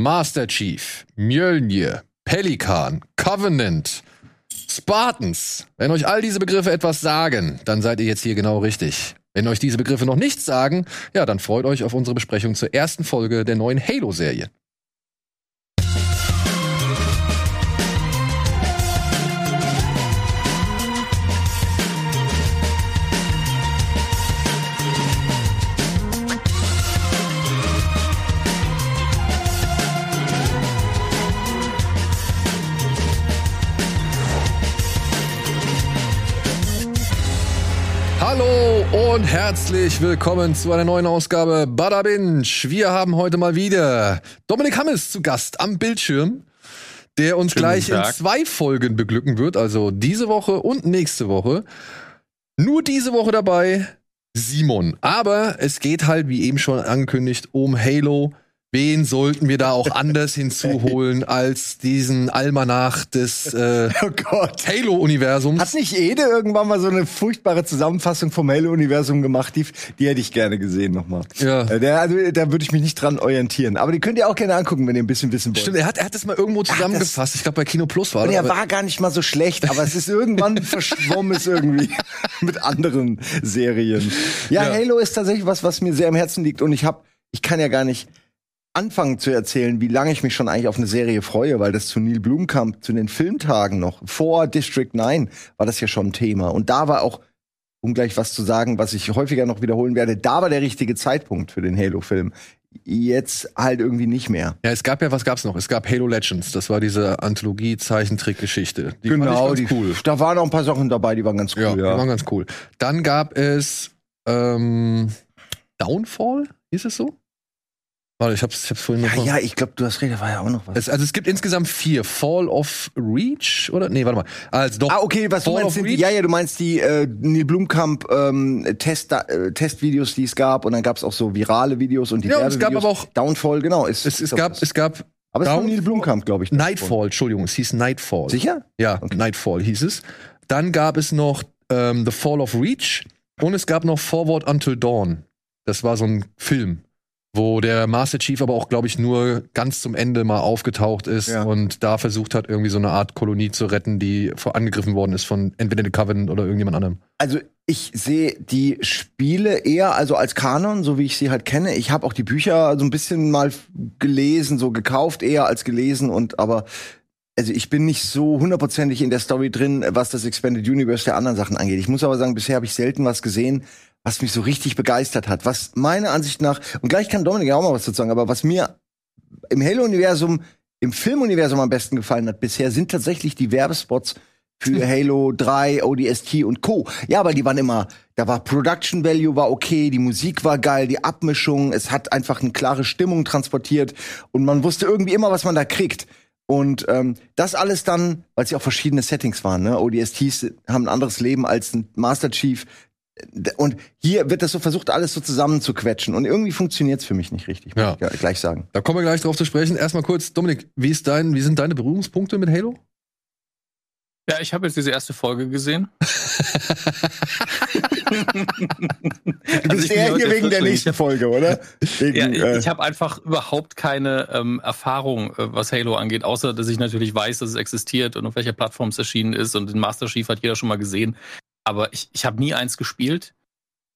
Master Chief, Mjölnir, Pelikan, Covenant, Spartans. Wenn euch all diese Begriffe etwas sagen, dann seid ihr jetzt hier genau richtig. Wenn euch diese Begriffe noch nichts sagen, ja, dann freut euch auf unsere Besprechung zur ersten Folge der neuen Halo-Serie. Und herzlich willkommen zu einer neuen Ausgabe Bada Binge. Wir haben heute mal wieder Dominik Hammes zu Gast am Bildschirm, der uns Schönen gleich in zwei Folgen beglücken wird, also diese Woche und nächste Woche. Nur diese Woche dabei Simon. Aber es geht halt, wie eben schon angekündigt, um Halo. Wen sollten wir da auch anders hinzuholen als diesen Almanach des äh, Oh. Halo-Universums? Hat nicht Ede irgendwann mal so eine furchtbare Zusammenfassung vom Halo-Universum gemacht? Die, die hätte ich gerne gesehen nochmal. Ja. Äh, Der, also, da würde ich mich nicht dran orientieren. Aber die könnt ihr auch gerne angucken, wenn ihr ein bisschen wissen wollt. Stimmt, er hat, er hat das mal irgendwo zusammengefasst. ich glaube, bei Kino Plus war Und das. er aber- war gar nicht mal so schlecht, aber es ist irgendwann verschwommen es irgendwie mit anderen Serien. Ja, Ja. Halo ist tatsächlich was, was mir sehr am Herzen liegt und ich habe, ich kann ja gar nicht anfangen zu erzählen, wie lange ich mich schon eigentlich auf eine Serie freue, weil das zu Neil Blomkamp, zu den Filmtagen noch, vor District 9, war das ja schon ein Thema. Und da war auch, um gleich was zu sagen, was ich häufiger noch wiederholen werde, da war der richtige Zeitpunkt für den Halo-Film. Jetzt halt irgendwie nicht mehr. ja, es gab ja, was gab's noch? Es gab Halo Legends. Das war diese Anthologie-Zeichentrickgeschichte. Die Genau, die, cool. da waren auch ein paar Sachen dabei, die waren ganz cool. Ja, Ja, die waren ganz cool. Dann gab es ähm, Downfall, hieß es so? Warte, ich hab's, ich hab's vorhin noch Ja, ja, ich glaube, du hast recht, da war ja auch noch was. Es, also es gibt insgesamt vier. Fall of Reach, oder? Nee, warte mal. Also doch. ah, okay, was du Fall meinst, of sind, die- ja, ja, du meinst die äh, Neil Blumkamp ähm, Test, äh, Testvideos, die es gab und dann gab's auch so virale Videos und die Ja, und es gab aber auch- Downfall, genau. Ist, Es, es, ist gab, es gab aber es Downfall- Neil Blumkamp, glaube ich. Nightfall, Entschuldigung, es hieß Nightfall. Sicher? Ja, Okay. Nightfall hieß es. Dann gab es noch ähm, The Fall of Reach und es gab noch Forward Until Dawn. Das war so ein Film, wo der Master Chief aber auch, glaube ich, nur ganz zum Ende mal aufgetaucht ist Ja. und da versucht hat, irgendwie so eine Art Kolonie zu retten, die vor angegriffen worden ist von entweder The Covenant oder irgendjemand anderem. Also ich sehe die Spiele eher also als Kanon, so wie ich sie halt kenne. Ich habe auch die Bücher so ein bisschen mal gelesen, so gekauft eher als gelesen und aber also ich bin nicht so hundertprozentig in der Story drin, was das Expanded Universe der anderen Sachen angeht. Ich muss aber sagen, bisher habe ich selten was gesehen, was mich so richtig begeistert hat. Was meiner Ansicht nach und gleich kann Dominik ja auch mal was dazu sagen, aber was mir im Halo-Universum, im Filmuniversum am besten gefallen hat bisher, sind tatsächlich die Werbespots für Halo 3, ODST und Co. Ja, weil die waren immer, da war Production Value war okay, die Musik war geil, die Abmischung, es hat einfach eine klare Stimmung transportiert und man wusste irgendwie immer, was man da kriegt. Und ähm, das alles dann, weil es ja auch verschiedene Settings waren, ne? ODSTs haben ein anderes Leben als ein Master Chief. Und hier wird das so versucht, alles so zusammenzuquetschen. Und irgendwie funktioniert's für mich nicht richtig, muss Ja. ich gleich sagen. Da kommen wir gleich drauf zu sprechen. Erstmal kurz, Dominik, wie, ist dein, wie sind deine Berührungspunkte mit Halo? Ja, ich habe jetzt diese erste Folge gesehen. Du Also bist ich bin eher hier wegen der nächsten Folge, oder? Wegen, Ja, äh, ich, ich habe einfach überhaupt keine ähm, Erfahrung, äh, was Halo angeht, außer dass ich natürlich weiß, dass es existiert und auf welcher Plattform es erschienen ist und den Master Chief hat jeder schon mal gesehen. Aber ich, ich habe nie eins gespielt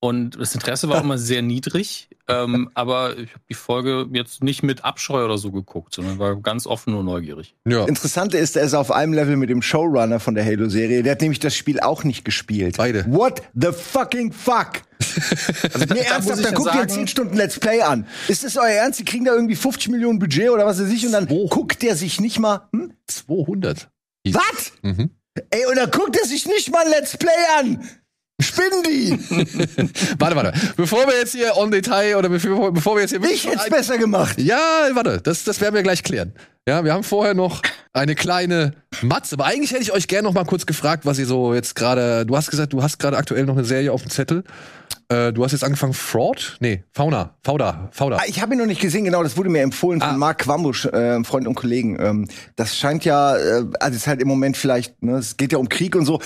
und das Interesse war auch immer sehr niedrig. Ähm, aber ich habe die Folge jetzt nicht mit Abscheu oder so geguckt, sondern war ganz offen und neugierig. Ja, Interessante ist, er ist auf einem Level mit dem Showrunner von der Halo-Serie. Der hat nämlich das Spiel auch nicht gespielt. Beide. What the fucking fuck? Also Nee, ernsthaft, dann ja guckt ihr sagen- 10 Stunden Let's Play an. Ist das euer Ernst? Die kriegen da irgendwie 50 Millionen Budget oder was weiß ich und dann Wo? guckt der sich nicht mal, hm? 200. Was? Mhm. Ey, und dann guckt er sich nicht mal Let's Play an. Spinnen die? Warte, warte. Bevor wir jetzt hier on Detail oder bevor, bevor wir jetzt hier Ich hätte besser gemacht. Ja, warte, das, das werden wir gleich klären. Ja, wir haben vorher noch eine kleine Matze, aber eigentlich hätte ich euch gerne noch mal kurz gefragt, was ihr so jetzt gerade. Du hast gesagt, du hast gerade aktuell noch eine Serie auf dem Zettel. Äh, du hast jetzt angefangen Fraud? Nee, Fauna, Fauda, Fauda. Ah, Ich habe ihn noch nicht gesehen, genau, das wurde mir empfohlen von Ah. Mark Quambusch, äh, Freund und Kollegen. Ähm, das scheint ja, äh, also es ist halt im Moment vielleicht, ne, es geht ja um Krieg und so.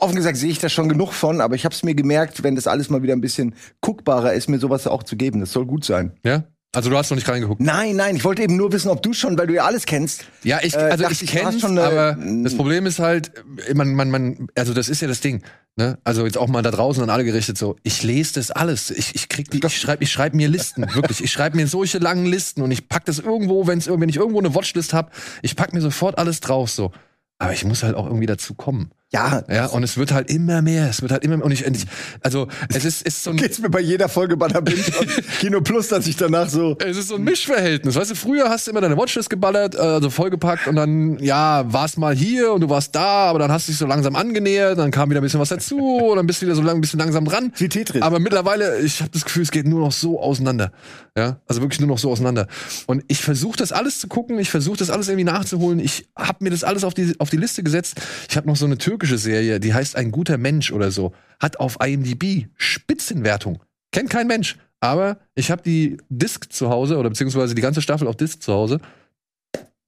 Offen gesagt sehe ich da schon genug von, aber ich habe es mir gemerkt, wenn das alles mal wieder ein bisschen guckbarer ist, mir sowas auch zu geben. Das soll gut sein. Ja? Also du hast noch nicht reingeguckt. Nein, nein, ich wollte eben nur wissen, ob du schon, weil du ja alles kennst. Ja, ich, Äh, also dachte ich ich, kenne schon aber das Problem ist halt, man, man, man, also das ist ja das Ding, ne? Also jetzt auch mal da draußen an alle gerichtet so, ich lese das alles, ich, ich krieg die, ich schreibe ich schreib mir Listen, wirklich, ich schreibe mir solche langen Listen und ich pack das irgendwo, wenn's, wenn ich irgendwo eine Watchlist hab, ich pack mir sofort alles drauf so. Aber ich muss halt auch irgendwie dazu kommen. Ja, Ja, und es wird halt immer mehr, es wird halt immer mehr, und ich, und ich also es ist, ist so ein, geht's mir bei jeder Folge bei der Binge Kino Plus, dass ich danach so. Es ist so ein Mischverhältnis. Weißt du, früher hast du immer deine Watchlist geballert, äh, also vollgepackt und dann, ja, warst mal hier und du warst da, aber dann hast du dich so langsam angenähert, dann kam wieder ein bisschen was dazu und dann bist du wieder so lang, ein bisschen langsam dran. Wie Tetris. Aber mittlerweile, ich habe das Gefühl, es geht nur noch so auseinander. Ja, also wirklich nur noch so auseinander. Und ich versuche das alles zu gucken, ich versuche das alles irgendwie nachzuholen. Ich habe mir das alles auf die, auf die Liste gesetzt. Ich habe noch so eine türkische Serie, die heißt Ein guter Mensch oder so. Hat auf IMDb Spitzenwertung. Kennt kein Mensch. Aber ich habe die Disc zu Hause oder beziehungsweise die ganze Staffel auf Disc zu Hause.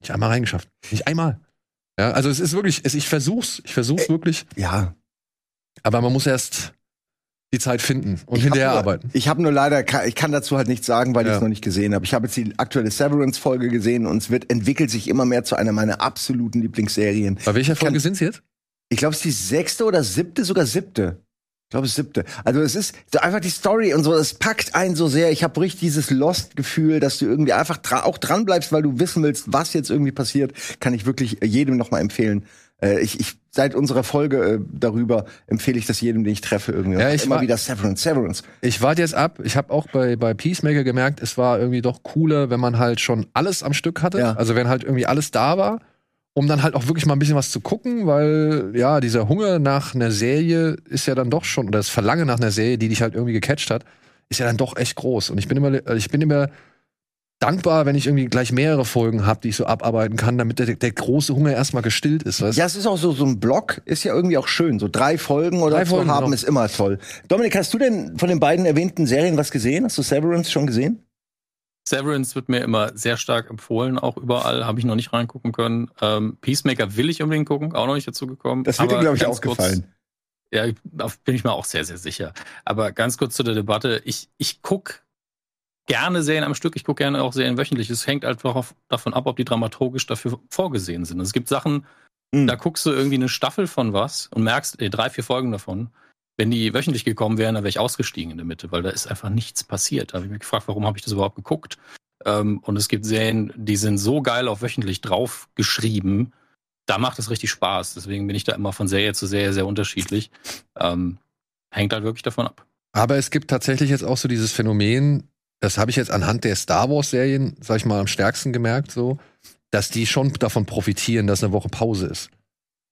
Nicht einmal reingeschafft. Nicht einmal. Ja, also es ist wirklich, es, ich versuch's, ich versuch's wirklich, Ja. aber man muss erst die Zeit finden und Ich hinterher nur, arbeiten. Ich habe nur leider, ich kann dazu halt nichts sagen, weil ich Ja. es noch nicht gesehen habe. Ich habe jetzt die aktuelle Severance-Folge gesehen und es wird entwickelt sich immer mehr zu einer meiner absoluten Lieblingsserien. Bei welcher Ich Folge sind's jetzt? Ich glaube, es ist die sechste oder siebte, sogar siebte. Ich glaube, es ist siebte. Also es ist so einfach die Story und so, es packt einen so sehr. Ich habe richtig dieses Lost-Gefühl, dass du irgendwie einfach dra auch dran bleibst, weil du wissen willst, was jetzt irgendwie passiert. Kann ich wirklich jedem noch mal empfehlen. Äh, ich, ich seit unserer Folge äh, darüber empfehle ich das jedem, den ich treffe irgendwie. Ja, ich immer wieder Severance, Severance. Ich warte jetzt ab. Ich habe auch bei, bei Peacemaker gemerkt, es war irgendwie doch cooler, wenn man halt schon alles am Stück hatte. Ja. Also wenn halt irgendwie alles da war, um dann halt auch wirklich mal ein bisschen was zu gucken, weil ja, dieser Hunger nach einer Serie ist ja dann doch schon, oder das Verlangen nach einer Serie, die dich halt irgendwie gecatcht hat, ist ja dann doch echt groß. Und ich bin immer, ich bin immer dankbar, wenn ich irgendwie gleich mehrere Folgen habe, die ich so abarbeiten kann, damit der, der große Hunger erstmal gestillt ist. Weißt? Ja, es ist auch so, so ein Block, ist ja irgendwie auch schön. So drei Folgen oder Drei zu Folgen, haben genau. ist immer toll. Dominik, hast du denn von den beiden erwähnten Serien was gesehen? Hast du Severance schon gesehen? Severance wird mir immer sehr stark empfohlen, auch überall. Habe ich noch nicht reingucken können. Ähm, Peacemaker will ich unbedingt gucken, auch noch nicht dazu gekommen. Das wird dir, glaube ich, auch kurz- gefallen. Ja, da bin ich mir auch sehr, sehr sicher. Aber ganz kurz zu der Debatte. Ich, ich guck gerne Serien am Stück, ich gucke gerne auch Serien wöchentlich. Es hängt einfach auf, davon ab, ob die dramaturgisch dafür vorgesehen sind. Es gibt Sachen, Mhm. da guckst du irgendwie eine Staffel von was und merkst, ey, drei, vier Folgen davon. Wenn die wöchentlich gekommen wären, dann wäre ich ausgestiegen in der Mitte, weil da ist einfach nichts passiert. Da habe ich mich gefragt, warum habe ich das überhaupt geguckt? Ähm, und es gibt Serien, die sind so geil auf wöchentlich drauf geschrieben, da macht es richtig Spaß. Deswegen bin ich da immer von Serie zu Serie sehr unterschiedlich. Ähm, hängt halt wirklich davon ab. Aber es gibt tatsächlich jetzt auch so dieses Phänomen, das habe ich jetzt anhand der Star Wars-Serien, sag ich mal, am stärksten gemerkt, so, dass die schon davon profitieren, dass eine Woche Pause ist.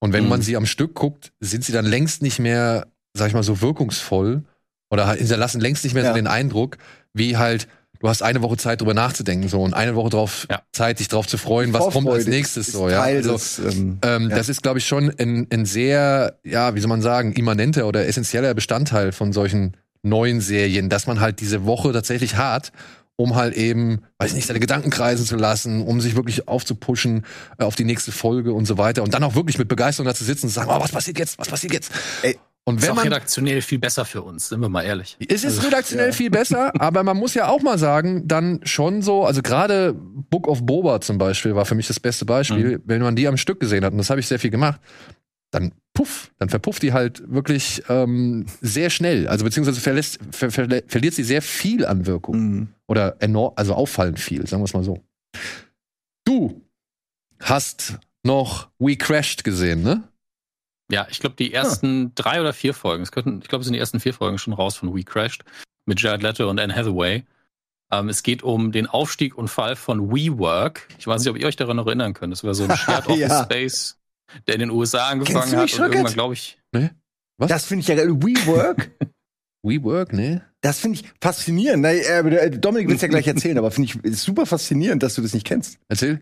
Und wenn Mhm. man sie am Stück guckt, sind sie dann längst nicht mehr, sag ich mal, so wirkungsvoll oder halt hinterlassen längst nicht mehr Ja. so den Eindruck, wie halt, du hast eine Woche Zeit, drüber nachzudenken, so, und eine Woche drauf, Ja. Zeit, dich drauf zu freuen, was kommt als nächstes, so, ja. Teil Also, des, ähm, ähm, Ja. Das ist, glaube ich, schon ein, ein sehr, ja, wie soll man sagen, immanenter oder essentieller Bestandteil von solchen neuen Serien, dass man halt diese Woche tatsächlich hat, um halt eben, weiß nicht, seine Gedanken kreisen zu lassen, um sich wirklich aufzupushen äh, auf die nächste Folge und so weiter und dann auch wirklich mit Begeisterung da zu sitzen und zu sagen, oh, was passiert jetzt, was passiert jetzt? Ey, und Ist wenn auch man redaktionell viel besser für uns, sind wir mal ehrlich. es ist redaktionell ja. viel besser, aber man muss ja auch mal sagen, dann schon so, also gerade Book of Boba zum Beispiel war für mich das beste Beispiel, wenn man die am Stück gesehen hat, und das habe ich sehr viel gemacht, dann puff, dann verpufft die halt wirklich ähm, sehr schnell. Also beziehungsweise verlässt, ver, ver, verliert sie sehr viel an Wirkung. mhm. Oder enorm, also auffallend viel, sagen wir es mal so. Du hast noch We Crashed gesehen, ne? Ja, ich glaube, die ersten drei oder vier Folgen, es könnten, ich glaube, es sind die ersten vier Folgen schon raus von We Crashed mit Jared Leto und Anne Hathaway. Ähm, es geht um den Aufstieg und Fall von WeWork. Ich weiß nicht, ob ihr euch daran noch erinnern könnt. Das war so ein Shared Office Ja. Space, der in den USA Kennst angefangen hat und irgendwann, glaube ich, Was? Das finde ich ja geil. WeWork, WeWork, ne? das finde ich faszinierend. Na, äh, Dominik will es ja gleich erzählen, aber finde ich super faszinierend, dass du das nicht kennst. Erzähl.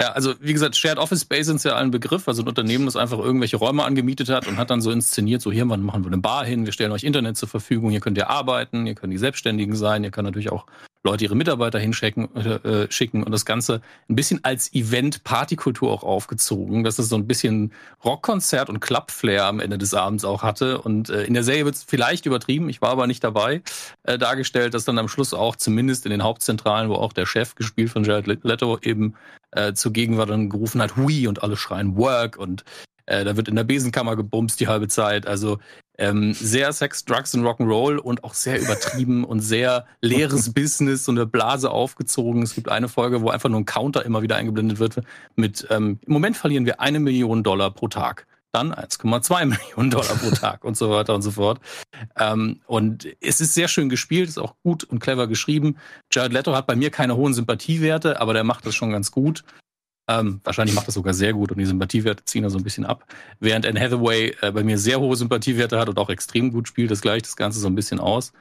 Ja, also wie gesagt, Shared Office Space ist ja ein Begriff, also ein Unternehmen, das einfach irgendwelche Räume angemietet hat und hat dann so inszeniert, so hier machen wir eine Bar hin, wir stellen euch Internet zur Verfügung, hier könnt ihr arbeiten, ihr könnt die Selbstständigen sein, ihr könnt natürlich auch Leute ihre Mitarbeiter hinschicken äh, schicken und das Ganze ein bisschen als Event-Partykultur auch aufgezogen, dass es so ein bisschen Rockkonzert und Club-Flair am Ende des Abends auch hatte. Und äh, in der Serie wird es vielleicht übertrieben, ich war aber nicht dabei, äh, dargestellt, dass dann am Schluss auch zumindest in den Hauptzentralen, wo auch der Chef, gespielt von Jared Leto, eben äh, zugegen war, dann gerufen hat, Hui und alle schreien Work und äh, da wird in der Besenkammer gebumst die halbe Zeit. Also ähm, sehr Sex, Drugs und Rock'n'Roll und auch sehr übertrieben und sehr leeres Business, und eine Blase aufgezogen. Es gibt eine Folge, wo einfach nur ein Counter immer wieder eingeblendet wird mit, ähm, im Moment verlieren wir eine Million Dollar pro Tag. Dann 1,2 Millionen Dollar pro Tag und so weiter und so fort. Ähm, und es ist sehr schön gespielt, ist auch gut und clever geschrieben. Jared Leto hat bei mir keine hohen Sympathiewerte, aber der macht das schon ganz gut. Ähm, wahrscheinlich macht das sogar sehr gut und die Sympathiewerte ziehen da so ein bisschen ab. Während Anne Hathaway äh, bei mir sehr hohe Sympathiewerte hat und auch extrem gut spielt, das gleicht das Ganze so ein bisschen aus.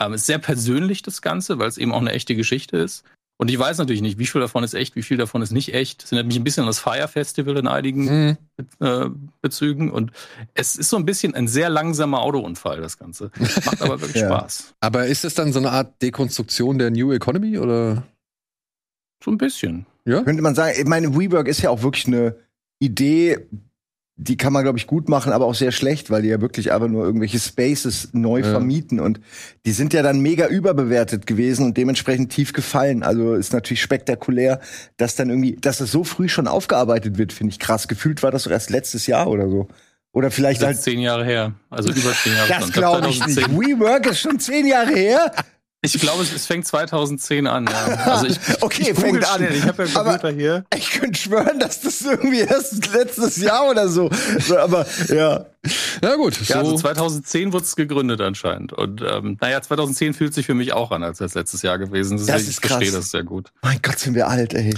Ähm, ist sehr persönlich das Ganze, weil es eben auch eine echte Geschichte ist. Und ich weiß natürlich nicht, wie viel davon ist echt, wie viel davon ist nicht echt. Es erinnert mich ein bisschen an das Fire Festival in einigen mhm. äh, Bezügen. Und es ist so ein bisschen ein sehr langsamer Autounfall, das Ganze. Macht aber wirklich ja. Spaß. Aber ist es dann so eine Art Dekonstruktion der New Economy oder? So ein bisschen. Ja? Könnte man sagen, ich meine, WeWork ist ja auch wirklich eine Idee, die kann man, glaube ich, gut machen, aber auch sehr schlecht, weil die ja wirklich einfach nur irgendwelche Spaces neu ja. vermieten und die sind ja dann mega überbewertet gewesen und dementsprechend tief gefallen. Also ist natürlich spektakulär, dass dann irgendwie, dass das so früh schon aufgearbeitet wird, finde ich krass. Gefühlt war das doch erst letztes Jahr oder so. Oder vielleicht das ist halt zehn Jahre her, also über zehn Jahre. das glaube ich nicht. WeWork ist schon zehn Jahre her. Ich glaube, es, fängt 2010 an. Ja. Also ich, okay, ich fängt an. Ich habe ja Computer hier. Ich könnte schwören, dass das irgendwie erst letztes Jahr oder so. so aber ja. Na gut. Ja, also 2010 wurde es gegründet anscheinend. Und ähm, naja, 2010 fühlt sich für mich auch an, als das letztes Jahr gewesen. Das ist ich verstehe das sehr gut. Mein Gott, sind wir alt, ey.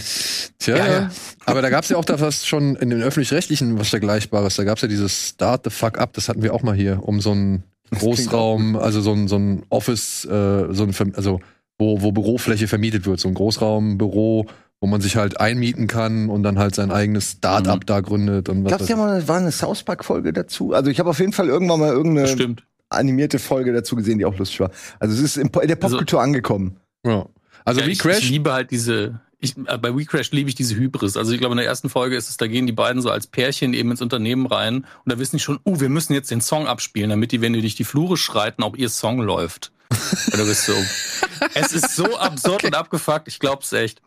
Tja, ja, ja. aber da gab es ja auch da was schon in den öffentlich-rechtlichen was Vergleichbares. Da gab es ja dieses Start the Fuck Up, das hatten wir auch mal hier, um so ein Großraum, also so ein, so ein Office, äh, so ein, also wo, wo Bürofläche vermietet wird, so ein Großraumbüro, wo man sich halt einmieten kann und dann halt sein eigenes Start-up mhm. da gründet. Und was Glaubst du, ja mal, war eine South Park-Folge dazu? Also ich habe auf jeden Fall irgendwann mal irgendeine Stimmt. animierte Folge dazu gesehen, die auch lustig war. Also es ist in der Popkultur also, angekomund. Ja. Also ja, wie Crash. Ich liebe halt diese, ich, äh, bei WeCrash liebe ich diese Hybris. Also ich glaube, in der ersten Folge ist es, da gehen die beiden so als Pärchen eben ins Unternehmen rein und da wissen die schon, uh, wir müssen jetzt den Song abspielen, damit die, wenn die durch die Flure schreiten, auch ihr Song läuft. Und du bist so, es ist so absurd okay. und abgefuckt, ich glaub's echt.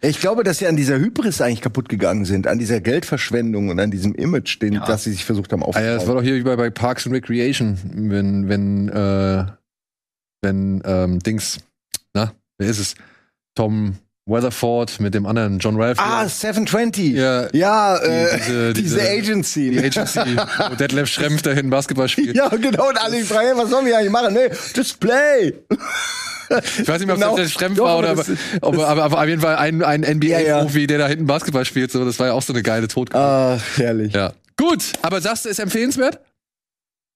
Ich glaube, dass sie an dieser Hybris eigentlich kaputt gegangen sind, an dieser Geldverschwendung und an diesem Image, den, ja. das sie sich versucht haben aufzubauen. Ah ja, das war doch hier wie bei, bei Parks and Recreation, wenn, wenn, äh, wenn, ähm, Dings, na, wer ist es? Tom Weatherford mit dem anderen John Ralph. Ah, 720. Ja, ja die, äh, diese, diese, diese, Agency. Die Agency, wo Detlef Schrempf dahin Basketball spielt. Ja, genau. Und alle fragen, was sollen wir eigentlich machen? Nee, Display. Ich weiß nicht mehr, ob genau. das Schrempf war oder aber, aber, aber, aber, auf jeden Fall ein, ein NBA-Profi, ja. der da hinten Basketball spielt. So, das war ja auch so eine geile Totgeburt. Ah, herrlich. Ja. Gut, aber sagst du, ist empfehlenswert?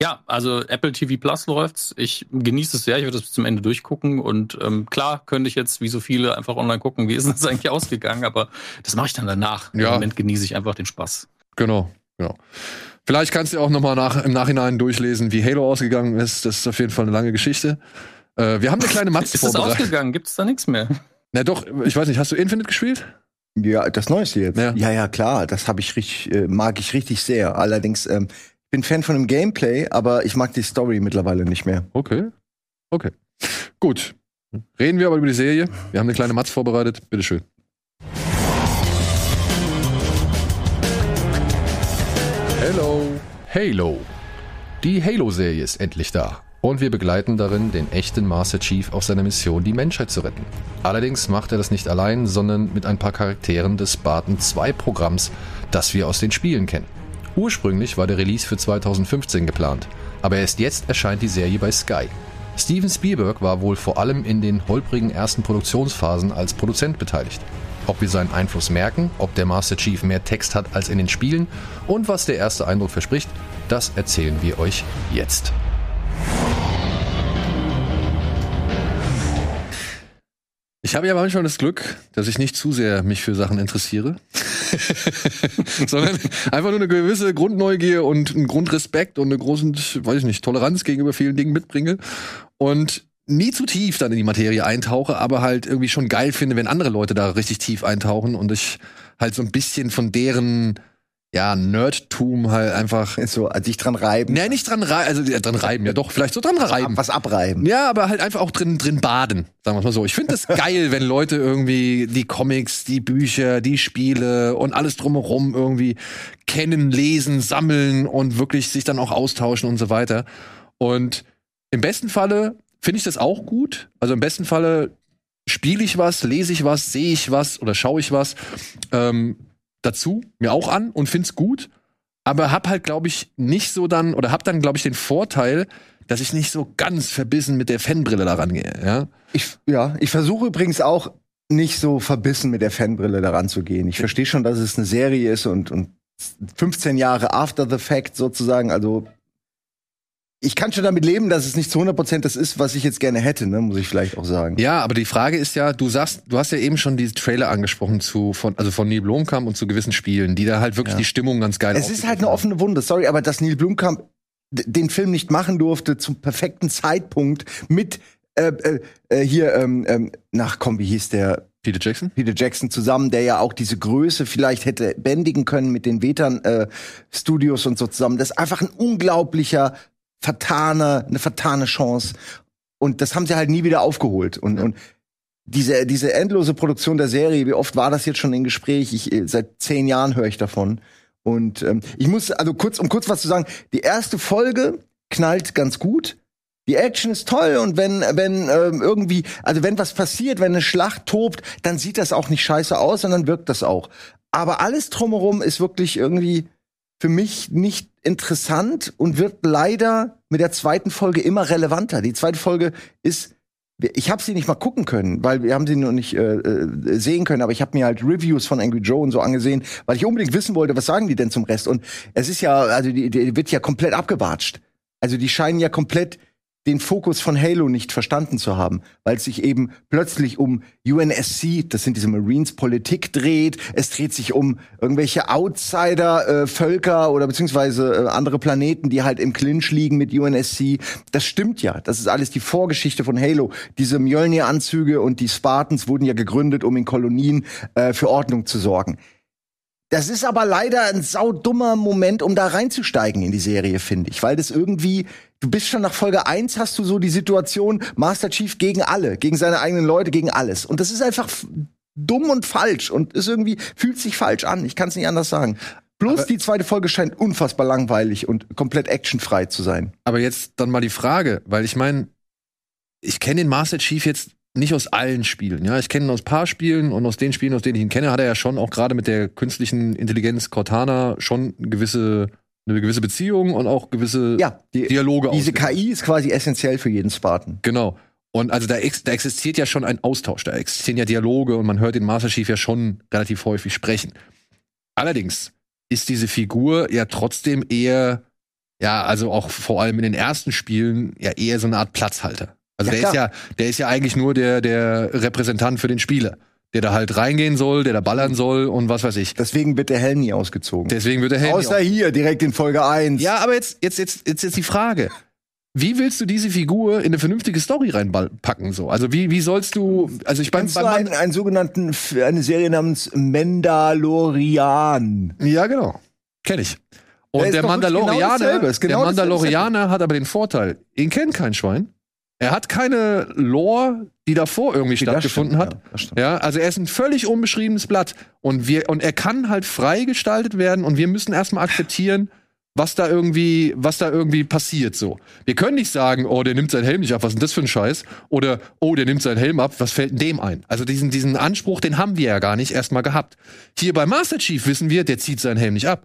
Ja, also Apple TV Plus läuft's. Ich genieße es sehr. Ich werde das bis zum Ende durchgucken. Und ähm, klar könnte ich jetzt, wie so viele, einfach online gucken, wie ist das eigentlich ausgegangen. Aber das mache ich dann danach. Ja. Im Moment genieße ich einfach den Spaß. Genau, genau. Vielleicht kannst du auch noch mal nach, im Nachhinein durchlesen, wie Halo ausgegangen ist. Das ist auf jeden Fall eine lange Geschichte. Äh, wir haben eine kleine Matze Ist das ausgegangen? Gibt es da nichts mehr? Na doch, ich weiß nicht, hast du Infinite gespielt? Ja, das Neueste jetzt. Ja, ja, ja klar, das habe ich richtig, äh, mag ich richtig sehr. Allerdings ähm, bin Fan von dem Gameplay, aber ich mag die Story mittlerweile nicht mehr. Okay. Okay. Gut. Reden wir aber über die Serie. Wir haben eine kleine Matz vorbereitet. Bitteschön. Hello. Halo. Die Halo-Serie ist endlich da. Und wir begleiten darin den echten Master Chief auf seiner Mission, die Menschheit zu retten. Allerdings macht er das nicht allein, sondern mit ein paar Charakteren des Spartan 2 Programms, das wir aus den Spielen kennen. Ursprünglich war der Release für 2015 geplant, aber erst jetzt erscheint die Serie bei Sky. Steven Spielberg war wohl vor allem in den holprigen ersten Produktionsphasen als Produzent beteiligt. Ob wir seinen Einfluss merken, ob der Master Chief mehr Text hat als in den Spielen und was der erste Eindruck verspricht, das erzählen wir euch jetzt. Ich habe ja manchmal das Glück, dass ich nicht zu sehr mich für Sachen interessiere, sondern einfach nur eine gewisse Grundneugier und einen Grundrespekt und eine große, weiß ich nicht, Toleranz gegenüber vielen Dingen mitbringe. Und nie zu tief dann in die Materie eintauche, aber halt irgendwie schon geil finde, wenn andere Leute da richtig tief eintauchen und ich halt so ein bisschen von deren ja, Nerdtum halt einfach. So, sich dran reiben. Nee, nicht dran reiben, also dran reiben, ja doch, vielleicht so dran reiben. Was abreiben. Ja, aber halt einfach auch drin, drin baden, sagen wir mal so. Ich finde es geil, wenn Leute irgendwie die Comics, die Bücher, die Spiele und alles drumherum irgendwie kennen, lesen, sammeln und wirklich sich dann auch austauschen und so weiter. Und im besten Falle finde ich das auch gut. Also im besten Falle spiele ich was, lese ich was, sehe ich was oder schaue ich was. Ähm, dazu, mir auch an und find's gut, aber hab halt, glaube ich, nicht so dann, oder hab dann, glaube ich, den Vorteil, dass ich nicht so ganz verbissen mit der Fanbrille daran gehe, ja. Ich, ja, ich versuche übrigens auch nicht so verbissen mit der Fanbrille daran zu gehen. Ich verstehe schon, dass es eine Serie ist und, und 15 Jahre after the fact sozusagen, also ich kann schon damit leben, dass es nicht zu 100% das ist, was ich jetzt gerne hätte, ne, muss ich vielleicht auch sagen. Ja, aber die Frage ist ja, du sagst, du hast ja eben schon diese Trailer angesprochen zu von also von Neil Blomkamp und zu gewissen Spielen, die da halt wirklich Ja. die Stimmung ganz geil Es ist halt eine offene Wunde, sorry, aber dass Neil Blomkamp den Film nicht machen durfte zum perfekten Zeitpunkt mit äh, äh, äh, hier ähm, ähm, nach komm, wie hieß der Peter Jackson? Peter Jackson zusammen, der ja auch diese Größe vielleicht hätte bändigen können mit den Vetan äh, Studios und so zusammen. Das ist einfach ein unglaublicher vertaner, eine vertane Chance. Und das haben sie halt nie wieder aufgeholt. Und, und diese, diese endlose Produktion der Serie, wie oft war das jetzt schon in Gespräch? Ich, äh, seit zehn Jahren höre ich davon. Und ähm, ich muss, also kurz, um kurz was zu sagen, die erste Folge knallt ganz gut. Die Action ist toll und wenn, wenn ähm, irgendwie, also wenn was passiert, wenn eine Schlacht tobt, dann sieht das auch nicht scheiße aus, sondern wirkt das auch. Aber alles drumherum ist wirklich irgendwie für mich nicht interessant und wird leider mit der zweiten Folge immer relevanter. Die zweite Folge ist ich habe sie nicht mal gucken können, weil wir haben sie noch nicht äh, äh, sehen können, aber ich habe mir halt Reviews von Angry Joe und so angesehen, weil ich unbedingt wissen wollte, was sagen die denn zum Rest und es ist ja also die, die wird ja komplett abgewatscht. Also die scheinen ja komplett den Fokus von Halo nicht verstanden zu haben, weil es sich eben plötzlich um UNSC, das sind diese Marines, Politik dreht. Es dreht sich um irgendwelche Outsider, äh, Völker oder beziehungsweise äh, andere Planeten, die halt im Clinch liegen mit UNSC. Das stimmt ja. Das ist alles die Vorgeschichte von Halo. Diese Mjolnir-Anzüge und die Spartans wurden ja gegründet, um in Kolonien äh, für Ordnung zu sorgen. Das ist aber leider ein saudummer Moment, um da reinzusteigen in die Serie, finde ich. Weil das irgendwie, du bist schon nach Folge 1, hast du so die Situation, Master Chief gegen alle, gegen seine eigenen Leute, gegen alles. Und das ist einfach dumm und falsch und ist irgendwie, fühlt sich falsch an. Ich kann es nicht anders sagen. Plus Aber- die zweite Folge scheint unfassbar langweilig und komplett actionfrei zu sein. Aber jetzt dann mal die Frage, weil ich meine, ich kenne den Master Chief jetzt nicht aus allen Spielen. Ja, ich kenne ihn aus ein paar Spielen und aus den Spielen, aus denen ich ihn kenne, hat er ja schon auch gerade mit der künstlichen Intelligenz Cortana schon gewisse, eine gewisse Beziehung und auch gewisse Ja, die, Dialoge diese. KI ist quasi essentiell für jeden Spartan. Genau. Und also da, ex da existiert ja schon ein Austausch, da existieren ja Dialoge und man hört den Master Chief ja schon relativ häufig sprechen. Allerdings ist diese Figur ja trotzdem eher, ja, also auch vor allem in den ersten Spielen ja eher so eine Art Platzhalter. Also Ja, der ist klar. ja, der ist ja eigentlich nur der, der Repräsentant für den Spieler, der da halt reingehen soll, der da ballern soll und was weiß ich. Deswegen wird der Helm nie ausgezogen. Deswegen wird der Helm. Außer hier, direkt in Folge 1. Ja, aber jetzt, jetzt, jetzt, jetzt, jetzt die Frage. Wie willst du diese Figur in eine vernünftige Story reinpacken? So? Also wie, wie sollst du, also ich beim einen, einen sogenannten, eine Serie namens Mandalorian? Ja, genau. Kenn ich. Der Und der genau Mandalorianer, dasselbe, ist genau der Mandalorianer hat aber den Vorteil, ihn kennt kein Schwein. Er hat keine Lore, die davor irgendwie das stattgefunden stimmt, hat. ja. Ja, also er ist ein völlig unbeschriebenes Blatt und wir und er kann halt frei gestaltet werden und wir müssen erstmal akzeptieren, was da irgendwie, was da irgendwie passiert so. Wir können nicht sagen, oh, der nimmt seinen Helm nicht ab, was ist denn das für ein Scheiß? Oder oh, der nimmt seinen Helm ab, was fällt denn dem ein? Also diesen diesen Anspruch, den haben wir ja gar nicht erstmal gehabt. Hier bei Master Chief wissen wir, der zieht seinen Helm nicht ab.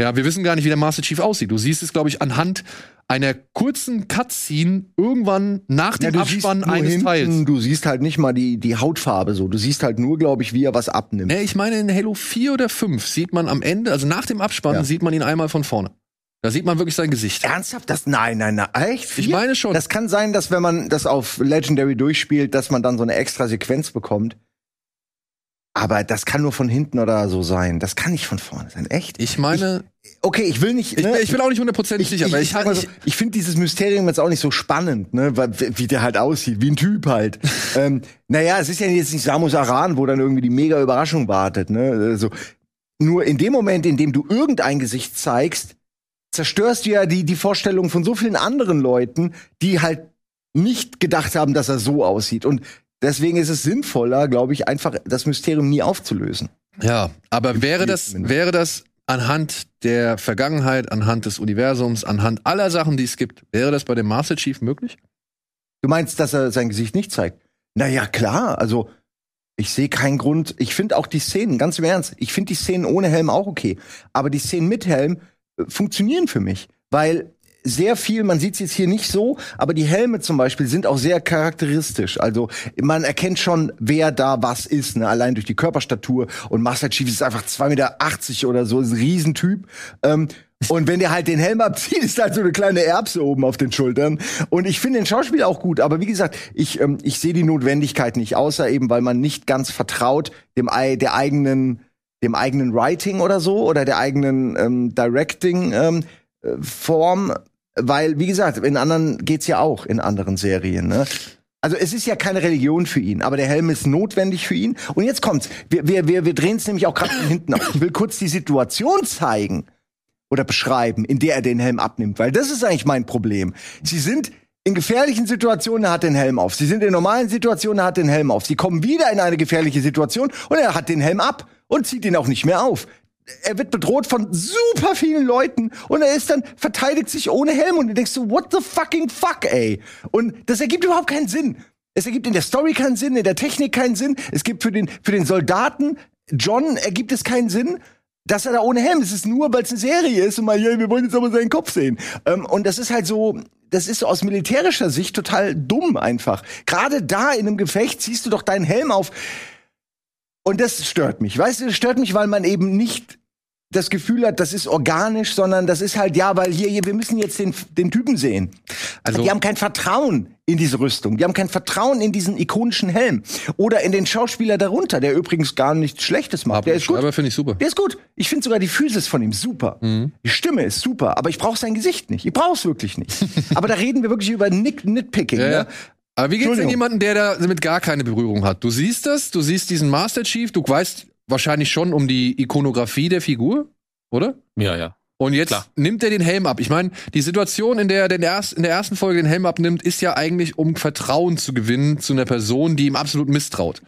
Ja, wir wissen gar nicht, wie der Master Chief aussieht. Du siehst es, glaube ich, anhand einer kurzen Cutscene irgendwann nach dem siehst Abspann eines hinten, Teils. Du siehst halt nicht mal die, die Hautfarbe so. Du siehst halt nur, glaube ich, wie er was abnimmt. Nee, ich meine, in Halo 4 oder 5 sieht man am Ende, also nach dem Abspann, Ja. sieht man ihn einmal von vorne. Da sieht man wirklich sein Gesicht. Ernsthaft? Das, nein, nein, nein. Echt? Ich meine schon. Das kann sein, dass wenn man das auf Legendary durchspielt, dass man dann so eine extra Sequenz bekommt. Aber das kann nur von hinten oder so sein. Das kann nicht von vorne sein. Echt? Ich meine, Okay, ich will nicht. ich, ne? ich bin auch nicht hundertprozentig sicher, aber ich, mal so, ich, ich finde dieses Mysterium jetzt auch nicht so spannend, ne, weil- wie der halt aussieht, wie ein Typ halt. ähm, naja, es ist ja jetzt nicht Samus Aran, wo dann irgendwie die mega Überraschung wartet, ne. Also, nur in dem Moment, in dem du irgendein Gesicht zeigst, zerstörst du ja die, die Vorstellung von so vielen anderen Leuten, die halt nicht gedacht haben, dass er so aussieht. Und deswegen ist es sinnvoller, glaube ich, einfach das Mysterium nie aufzulösen. ja, aber wäre das, wäre das anhand der Vergangenheit, anhand des Universums, anhand aller Sachen, die es gibt, wäre das bei dem Master Chief möglich? Du meinst, dass er sein Gesicht nicht zeigt? Naja, klar. Also, ich sehe keinen Grund. Ich finde auch die Szenen, ganz im Ernst, ich finde die Szenen ohne Helm auch okay. Aber die Szenen mit Helm äh, funktionieren für mich. Weil sehr viel, man sieht es jetzt hier nicht so, aber die Helme zum Beispiel sind auch sehr charakteristisch. Also man erkennt schon, wer da was ist, ne? allein durch die Körperstatur. Und Master Chief ist einfach 2,80 Meter oder so, ist ein Riesentyp. Ähm, und wenn der halt den Helm abzieht, ist halt so eine kleine Erbse oben auf den Schultern. Und ich finde den Schauspieler auch gut, aber wie gesagt, ich, ähm, ich sehe die Notwendigkeit nicht, außer eben, weil man nicht ganz vertraut dem ei- der eigenen, dem eigenen Writing oder so oder der eigenen ähm, Directing ähm, äh, Form, weil wie gesagt, in anderen geht's ja auch in anderen Serien. Ne? Also es ist ja keine Religion für ihn, aber der Helm ist notwendig für ihn. Und jetzt kommt's. Wir, wir, wir, wir drehen es nämlich auch gerade von hinten auf. Ich will kurz die Situation zeigen oder beschreiben, in der er den Helm abnimmt, weil das ist eigentlich mein Problem. Sie sind in gefährlichen Situationen, er hat den Helm auf. Sie sind in normalen Situationen, er hat den Helm auf. Sie kommen wieder in eine gefährliche Situation und er hat den Helm ab und zieht ihn auch nicht mehr auf. Er wird bedroht von super vielen Leuten und er ist dann verteidigt sich ohne Helm und du denkst so, what the fucking fuck, ey? Und das ergibt überhaupt keinen Sinn. Es ergibt in der Story keinen Sinn, in der Technik keinen Sinn. Es gibt für den für den Soldaten John ergibt es keinen Sinn dass er da ohne Helm, es ist nur, weil es eine Serie ist und mal, ja, wir wollen jetzt aber seinen Kopf sehen. Ähm, und das ist halt so, das ist so aus militärischer Sicht total dumm einfach. Gerade da in einem Gefecht ziehst du doch deinen Helm auf. Und das stört mich. Weißt du, das stört mich, weil man eben nicht das Gefühl hat, das ist organisch, sondern das ist halt, ja, weil hier, hier wir müssen jetzt den, den Typen sehen. Also- die haben kein Vertrauen in diese Rüstung. Die haben kein Vertrauen in diesen ikonischen Helm. Oder in den Schauspieler darunter, der übrigens gar nichts Schlechtes macht. Der ist gut. Aber finde ich super. Der ist gut. Ich finde sogar die Physis von ihm super. Mhm. Die Stimme ist super, aber ich brauche sein Gesicht nicht. Ich brauche es wirklich nicht. aber da reden wir wirklich über Nick Nitpicking. Ja, ja. Ne? Aber wie geht's denn jemanden, der da damit gar keine Berührung hat? Du siehst das, du siehst diesen Master Chief, du weißt wahrscheinlich schon um die Ikonografie der Figur, oder? Ja, ja. Und jetzt Klar. nimmt er den Helm ab. Ich meine, die Situation, in der er den erst, in der ersten Folge den Helm abnimmt, ist ja eigentlich, um Vertrauen zu gewinnen zu einer Person, die ihm absolut misstraut.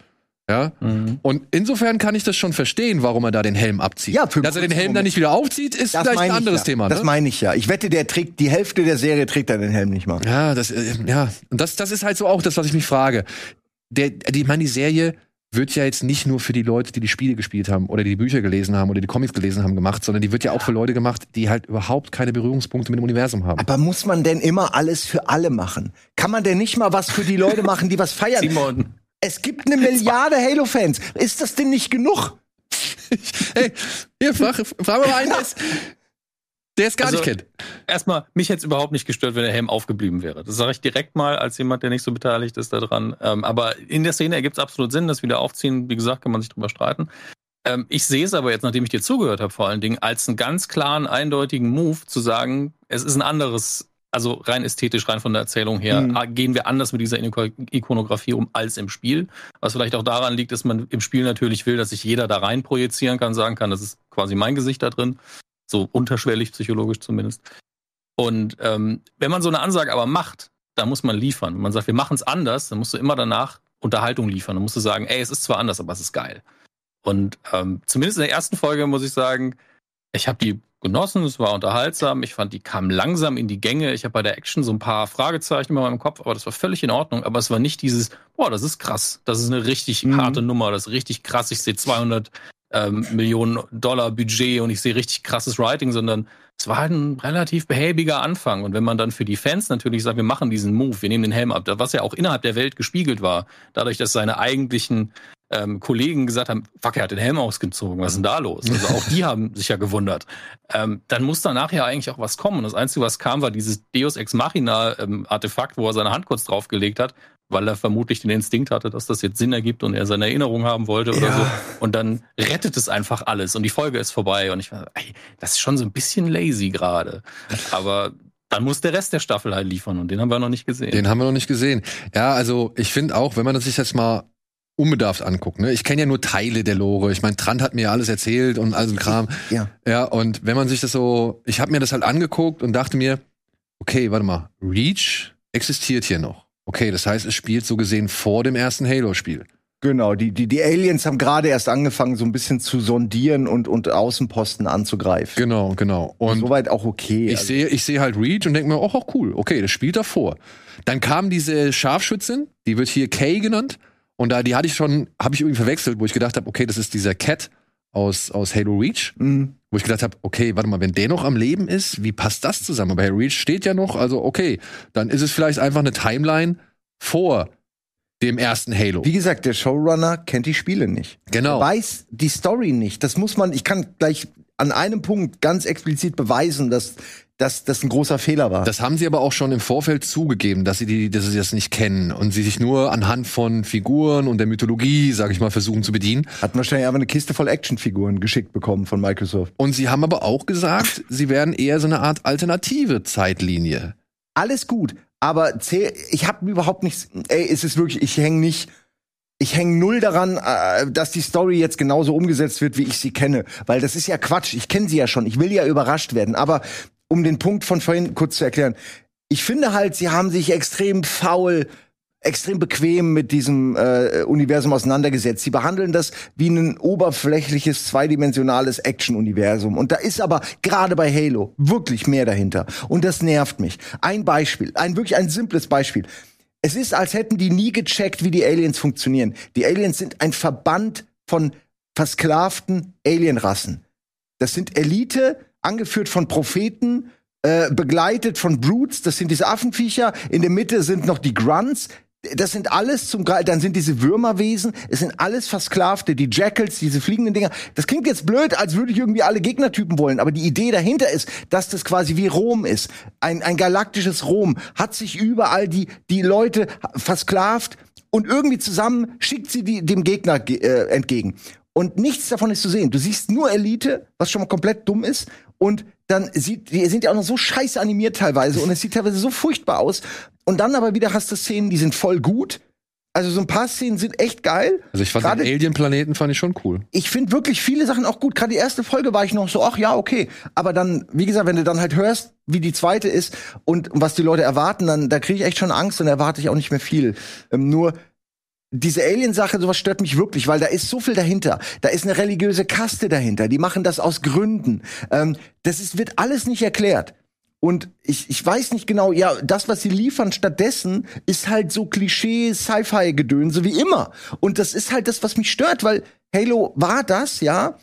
Ja? Mhm. Und insofern kann ich das schon verstehen, warum er da den Helm abzieht. Ja, für Dass er den Helm dann nicht wieder aufzieht, ist Das vielleicht ein anderes ja. Thema. Das Ne? meine ich ja. Ich wette, der trägt die Hälfte der Serie trägt er den Helm nicht mal. Ja, das, äh, ja, und das, das ist halt so auch das, was ich mich frage. Der, die, ich meine, die Serie wird ja jetzt nicht nur für die Leute, die die Spiele gespielt haben oder die die Bücher gelesen haben oder die Comics gelesen haben gemacht, sondern die wird ja auch für Leute gemacht, die halt überhaupt keine Berührungspunkte mit dem Universum haben. Aber muss man denn immer alles für alle machen? Kann man denn nicht mal was für die Leute machen, die was feiern? Simon, Es gibt eine Milliarde Halo-Fans. Ist das denn nicht genug? Hey, hier, frag, frag mal einen, der es- der es gar Also- nicht kennt. erstmal, mich hätte es überhaupt nicht gestört, wenn der Helm aufgeblieben wäre. Das sage ich direkt mal als jemand, der nicht so beteiligt ist daran. Ähm, aber in der Szene ergibt es absolut Sinn, das wieder aufziehen. Wie gesagt, kann man sich drüber streiten. Ähm, ich sehe es aber jetzt, nachdem ich dir zugehört habe, vor allen Dingen, als einen ganz klaren, eindeutigen Move zu sagen, es ist ein anderes, also rein ästhetisch, rein von der Erzählung her, Mhm. ah, gehen wir anders mit dieser Iko- Ikonografie um als im Spiel. Was vielleicht auch daran liegt, dass man im Spiel natürlich will, dass sich jeder da rein projizieren kann, sagen kann, das ist quasi mein Gesicht da drin. So unterschwellig, psychologisch zumindest. Und ähm, wenn man so eine Ansage aber macht, dann muss man liefern. Wenn man sagt, wir machen es anders, dann musst du immer danach Unterhaltung liefern. Dann musst du sagen, ey, es ist zwar anders, aber es ist geil. Und ähm, zumindest in der ersten Folge muss ich sagen, ich habe die genossen, es war unterhaltsam, ich fand, die kam langsam in die Gänge. Ich habe bei der Action so ein paar Fragezeichen in meinem Kopf, aber das war völlig in Ordnung. Aber es war nicht dieses, boah, das ist krass, das ist eine richtig Mhm. harte Nummer, das ist richtig krass, ich sehe 200 ähm, Millionen Dollar Budget und ich sehe richtig krasses Writing, sondern es war halt ein relativ behäbiger Anfang. Und wenn man dann für die Fans natürlich sagt, wir machen diesen Move, wir nehmen den Helm ab, was ja auch innerhalb der Welt gespiegelt war, dadurch, dass seine eigentlichen ähm, Kollegen gesagt haben, fuck, er hat den Helm ausgezogen, was ist denn da los? Also auch die haben sich ja gewundert. Ähm, dann muss danach ja eigentlich auch was kommen. Und das Einzige, was kam, war dieses Deus Ex Machina ähm, Artefakt, wo er seine Hand kurz draufgelegt hat, weil er vermutlich den Instinkt hatte, dass das jetzt Sinn ergibt und er seine Erinnerung haben wollte oder Ja. so. Und dann rettet es einfach alles und die Folge ist vorbei. Und ich war, ey, das ist schon so ein bisschen lazy gerade. Aber dann muss der Rest der Staffel halt liefern und den haben wir noch nicht gesehen. Den haben wir noch nicht gesehen. Ja, also ich finde auch, wenn man das sich jetzt mal unbedarft anguckt, ne? Ich kenne ja nur Teile der Lore. Ich meine, Trant hat mir ja alles erzählt und all so ein Kram. Ja. Ja, und wenn man sich das so, ich habe mir das halt angeguckt und dachte mir, okay, warte mal, Reach existiert hier noch. Okay, das heißt, es spielt so gesehen vor dem ersten Halo-Spiel. Genau, die, die, die Aliens haben gerade erst angefangen, so ein bisschen zu sondieren und, und Außenposten anzugreifen. Genau, genau. Und Soweit auch okay. Ich Also, sehe, ich sehe halt Reach und denke mir, oh, auch cool, okay, das spielt davor. Dann kam diese Scharfschützin, die wird hier Kay genannt. Und da, die hatte ich schon, habe ich irgendwie verwechselt, wo ich gedacht habe, okay, das ist dieser Cat aus, aus Halo Reach. mh, Wo ich gedacht habe, okay, warte mal, wenn der noch am Leben ist, wie passt das zusammen? Aber Halo Reach steht ja noch, also okay, dann ist es vielleicht einfach eine Timeline vor dem ersten Halo. wie gesagt, der Showrunner kennt die Spiele nicht. Genau. Er weiß die Story nicht. Das muss man, ich kann gleich an einem Punkt ganz explizit beweisen, dass, dass das ein großer Fehler war. Das haben sie aber auch schon im Vorfeld zugegeben, dass sie, die, dass sie das nicht kennen und sie sich nur anhand von Figuren und der Mythologie, sag ich mal, versuchen zu bedienen. Hat wahrscheinlich aber eine Kiste voll Actionfiguren geschickt bekommen von Microsoft. Und sie haben aber auch gesagt, sie werden eher so eine Art alternative Zeitlinie. Alles gut, aber ich habe überhaupt nichts. Ey, es ist wirklich, ich hänge nicht. Ich hänge null daran, äh, dass die Story jetzt genauso umgesetzt wird, wie ich sie kenne. Weil das ist ja Quatsch. Ich kenne sie ja schon. Ich will ja überrascht werden. Aber um den Punkt von vorhin kurz zu erklären. Ich finde halt, sie haben sich extrem faul, extrem bequem mit diesem äh, Universum auseinandergesetzt. Sie behandeln das wie ein oberflächliches, zweidimensionales Action-Universum. Und da ist aber gerade bei Halo wirklich mehr dahinter. Und das nervt mich. Ein Beispiel, ein wirklich ein simples Beispiel. Es ist, als hätten die nie gecheckt, wie die Aliens funktionieren. Die Aliens sind ein Verband von versklavten Alienrassen. Das sind Elite, angeführt von Propheten, äh, begleitet von Brutes, das sind diese Affenviecher. In der Mitte sind noch die Grunts. Das sind alles zum dann sind diese Würmerwesen, es sind alles Versklavte, die Jackals, diese fliegenden Dinger. Das klingt jetzt blöd, als würde ich irgendwie alle Gegnertypen wollen, aber die Idee dahinter ist, dass das quasi wie Rom ist. Ein, ein galaktisches Rom hat sich überall die, die Leute versklavt und irgendwie zusammen schickt sie die, dem Gegner ge- äh, entgegen. Und nichts davon ist zu sehen. Du siehst nur Elite, was schon mal komplett dumm ist. Und dann sieht, die sind ja auch noch so scheiße animiert teilweise. Und es sieht teilweise so furchtbar aus. Und dann aber wieder hast du Szenen, die sind voll gut. Also so ein paar Szenen sind echt geil. Also ich fand Gerade- den Alien-Planeten fand ich schon cool. Ich finde wirklich viele Sachen auch gut. Gerade die erste Folge war ich noch so, ach ja, okay. Aber dann, wie gesagt, wenn du dann halt hörst, wie die zweite ist und was die Leute erwarten, dann da kriege ich echt schon Angst und erwarte ich auch nicht mehr viel. Ähm, nur diese Alien-Sache, sowas stört mich wirklich, weil da ist so viel dahinter. Da ist eine religiöse Kaste dahinter. Die machen das aus Gründen. Ähm, das ist, wird alles nicht erklärt. Und ich, ich weiß nicht genau, ja, das, was sie liefern stattdessen, ist halt so Klischee-Sci-Fi-Gedönse wie immer. Und das ist halt das, was mich stört, weil Halo war das, ja.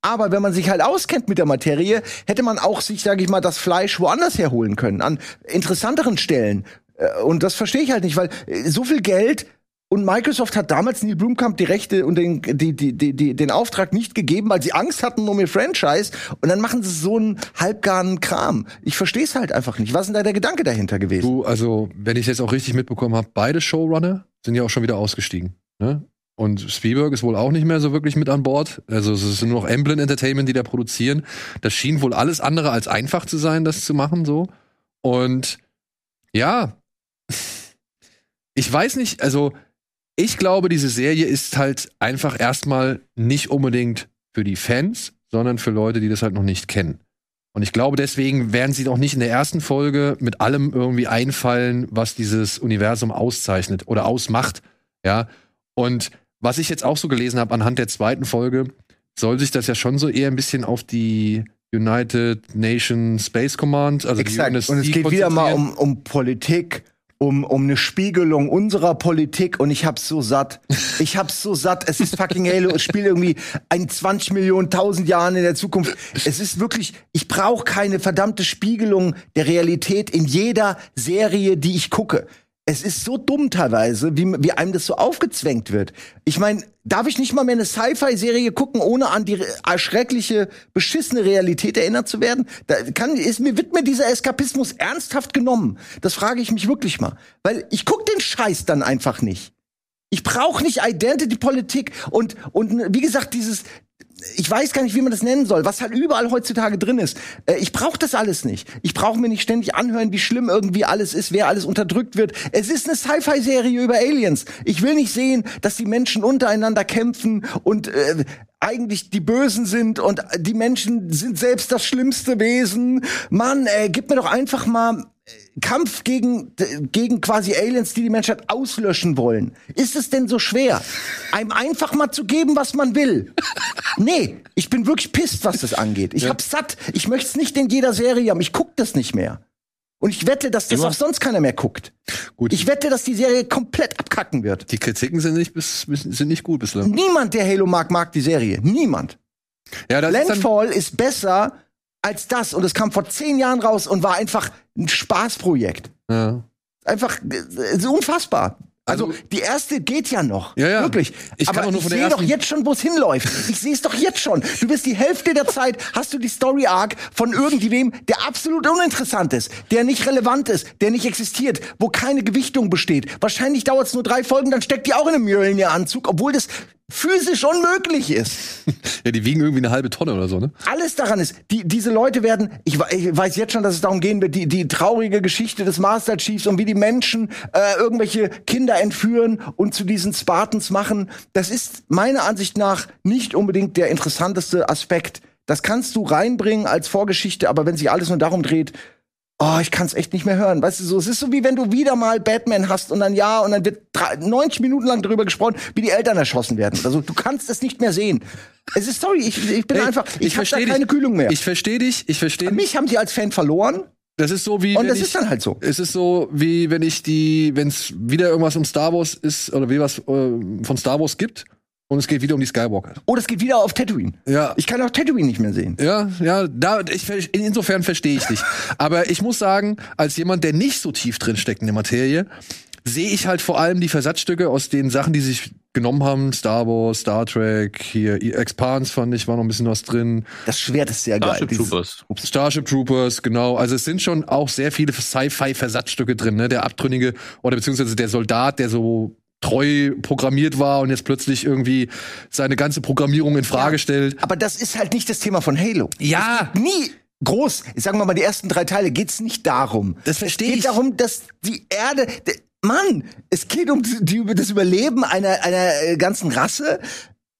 Aber wenn man sich halt auskennt mit der Materie, hätte man auch sich, sage ich mal, das Fleisch woanders herholen können, an interessanteren Stellen. Äh, Und das verstehe ich halt nicht, weil äh, so viel Geld und Microsoft hat damals Neil Blumkamp die Rechte und den, die, die, die, den Auftrag nicht gegeben, weil sie Angst hatten um ihr Franchise. Und dann machen sie so einen halbgaren Kram. Ich verstehe es halt einfach nicht. Was ist denn da der Gedanke dahinter gewesen? Du, also, wenn ich jetzt auch richtig mitbekommen habe, beide Showrunner sind ja auch schon wieder ausgestiegen. Ne? Und Spielberg ist wohl auch nicht mehr so wirklich mit an Bord. Also es ist nur noch Emblem Entertainment, die da produzieren. Das schien wohl alles andere als einfach zu sein, das zu machen so. Und ja, ich weiß nicht, also ich glaube, diese Serie ist halt einfach erstmal nicht unbedingt für die Fans, sondern für Leute, die das halt noch nicht kennen. Und ich glaube, deswegen werden sie auch nicht in der ersten Folge mit allem irgendwie einfallen, was dieses Universum auszeichnet oder ausmacht. Ja. Und was ich jetzt auch so gelesen habe anhand der zweiten Folge, soll sich das ja schon so eher ein bisschen auf die United Nation Space Command, also die Exakt. UNSC Und es geht wieder mal um, um Politik, um, um eine Spiegelung unserer Politik und ich hab's so satt. Ich hab's so satt. Es ist fucking Halo. Es spielt irgendwie ein 20 Millionen, 1000 Jahren in der Zukunft. Es ist wirklich, ich brauche keine verdammte Spiegelung der Realität in jeder Serie, die ich gucke. Es ist so dumm teilweise, wie, wie einem das so aufgezwängt wird. Ich meine, darf ich nicht mal mehr eine Sci-Fi-Serie gucken, ohne an die schreckliche, beschissene Realität erinnert zu werden? Da kann, ist mir, wird mir dieser Eskapismus ernsthaft genommen? Das frage ich mich wirklich mal. Weil ich guck den Scheiß dann einfach nicht. Ich brauche nicht Identity-Politik und, und wie gesagt, dieses, ich weiß gar nicht, wie man das nennen soll, was halt überall heutzutage drin ist. Äh, ich brauche das alles nicht. Ich brauche mir nicht ständig anhören, wie schlimm irgendwie alles ist, wer alles unterdrückt wird. Es ist eine Sci-Fi-Serie über Aliens. Ich will nicht sehen, dass die Menschen untereinander kämpfen und äh, eigentlich die Bösen sind und die Menschen sind selbst das schlimmste Wesen. Mann, ey, gib mir doch einfach mal Kampf gegen, gegen quasi Aliens, die die Menschheit auslöschen wollen. Ist es denn so schwer, einem einfach mal zu geben, was man will? Nee, ich bin wirklich pisst, was das angeht. Ich ja. hab's satt. Ich möchte es nicht in jeder Serie haben. Ich guck das nicht mehr. Und ich wette, dass das Immer? auch sonst keiner mehr guckt. Gut. Ich wette, dass die Serie komplett abkacken wird. Die Kritiken sind nicht, bis, sind nicht gut bislang. Niemand, der Halo mag, mag die Serie. Niemand. Ja, Landfall ist, ist besser als das. Und es kam vor zehn Jahren raus und war einfach ein Spaßprojekt. Ja. Einfach äh, unfassbar. Also, also, die erste geht ja noch. Ja, ja. Wirklich. Ich Aber ich sehe doch jetzt schon, wo es hinläuft. Ich sehe es doch jetzt schon. Du bist die Hälfte der Zeit, hast du die Story Arc von irgendwem, der absolut uninteressant ist, der nicht relevant ist, der nicht existiert, wo keine Gewichtung besteht. Wahrscheinlich dauert es nur drei Folgen, dann steckt die auch in einem Mjölnir-Anzug, obwohl das physisch unmöglich ist. ja, die wiegen irgendwie eine halbe Tonne oder so, ne? Alles daran ist, die, diese Leute werden, ich, ich weiß jetzt schon, dass es darum gehen wird, die, die traurige Geschichte des Master Chiefs und wie die Menschen äh, irgendwelche Kinder entführen und zu diesen Spartans machen. Das ist meiner Ansicht nach nicht unbedingt der interessanteste Aspekt. Das kannst du reinbringen als Vorgeschichte, aber wenn sich alles nur darum dreht, oh, ich kann es echt nicht mehr hören. Weißt du, so, es ist so wie wenn du wieder mal Batman hast und dann ja, und dann wird 90 Minuten lang darüber gesprochen, wie die Eltern erschossen werden. Also du kannst es nicht mehr sehen. Es ist sorry, ich, ich bin hey, einfach, ich, ich habe da keine Kühlung mehr. Ich verstehe dich, ich verstehe. Mich haben sie als Fan verloren. Das ist so wie. Und das ich, ist dann halt so. Es ist so wie wenn ich die, wenn es wieder irgendwas um Star Wars ist oder wie was äh, von Star Wars gibt und es geht wieder um die Skywalker. Oh, das geht wieder auf Tatooine. Ja. Ich kann auch Tatooine nicht mehr sehen. Ja, ja, da, ich, insofern verstehe ich dich. Aber ich muss sagen, als jemand, der nicht so tief drin steckt in der Materie, sehe ich halt vor allem die Versatzstücke aus den Sachen, die sich genommen haben. Star Wars, Star Trek, hier Expans fand ich, war noch ein bisschen was drin. Das Schwert ist sehr geil. Starship Troopers. Starship Troopers, genau. Also es sind schon auch sehr viele Sci-Fi-Versatzstücke drin, ne? Der Abtrünnige oder beziehungsweise der Soldat, der so treu programmiert war und jetzt plötzlich irgendwie seine ganze Programmierung in Frage ja, stellt. Aber das ist halt nicht das Thema von Halo. Ja. Nie groß, sagen wir mal, die ersten drei Teile geht's nicht darum. Das verstehe ich. Es geht darum, dass die Erde, Mann, es geht um die, das Überleben einer, einer äh, ganzen Rasse,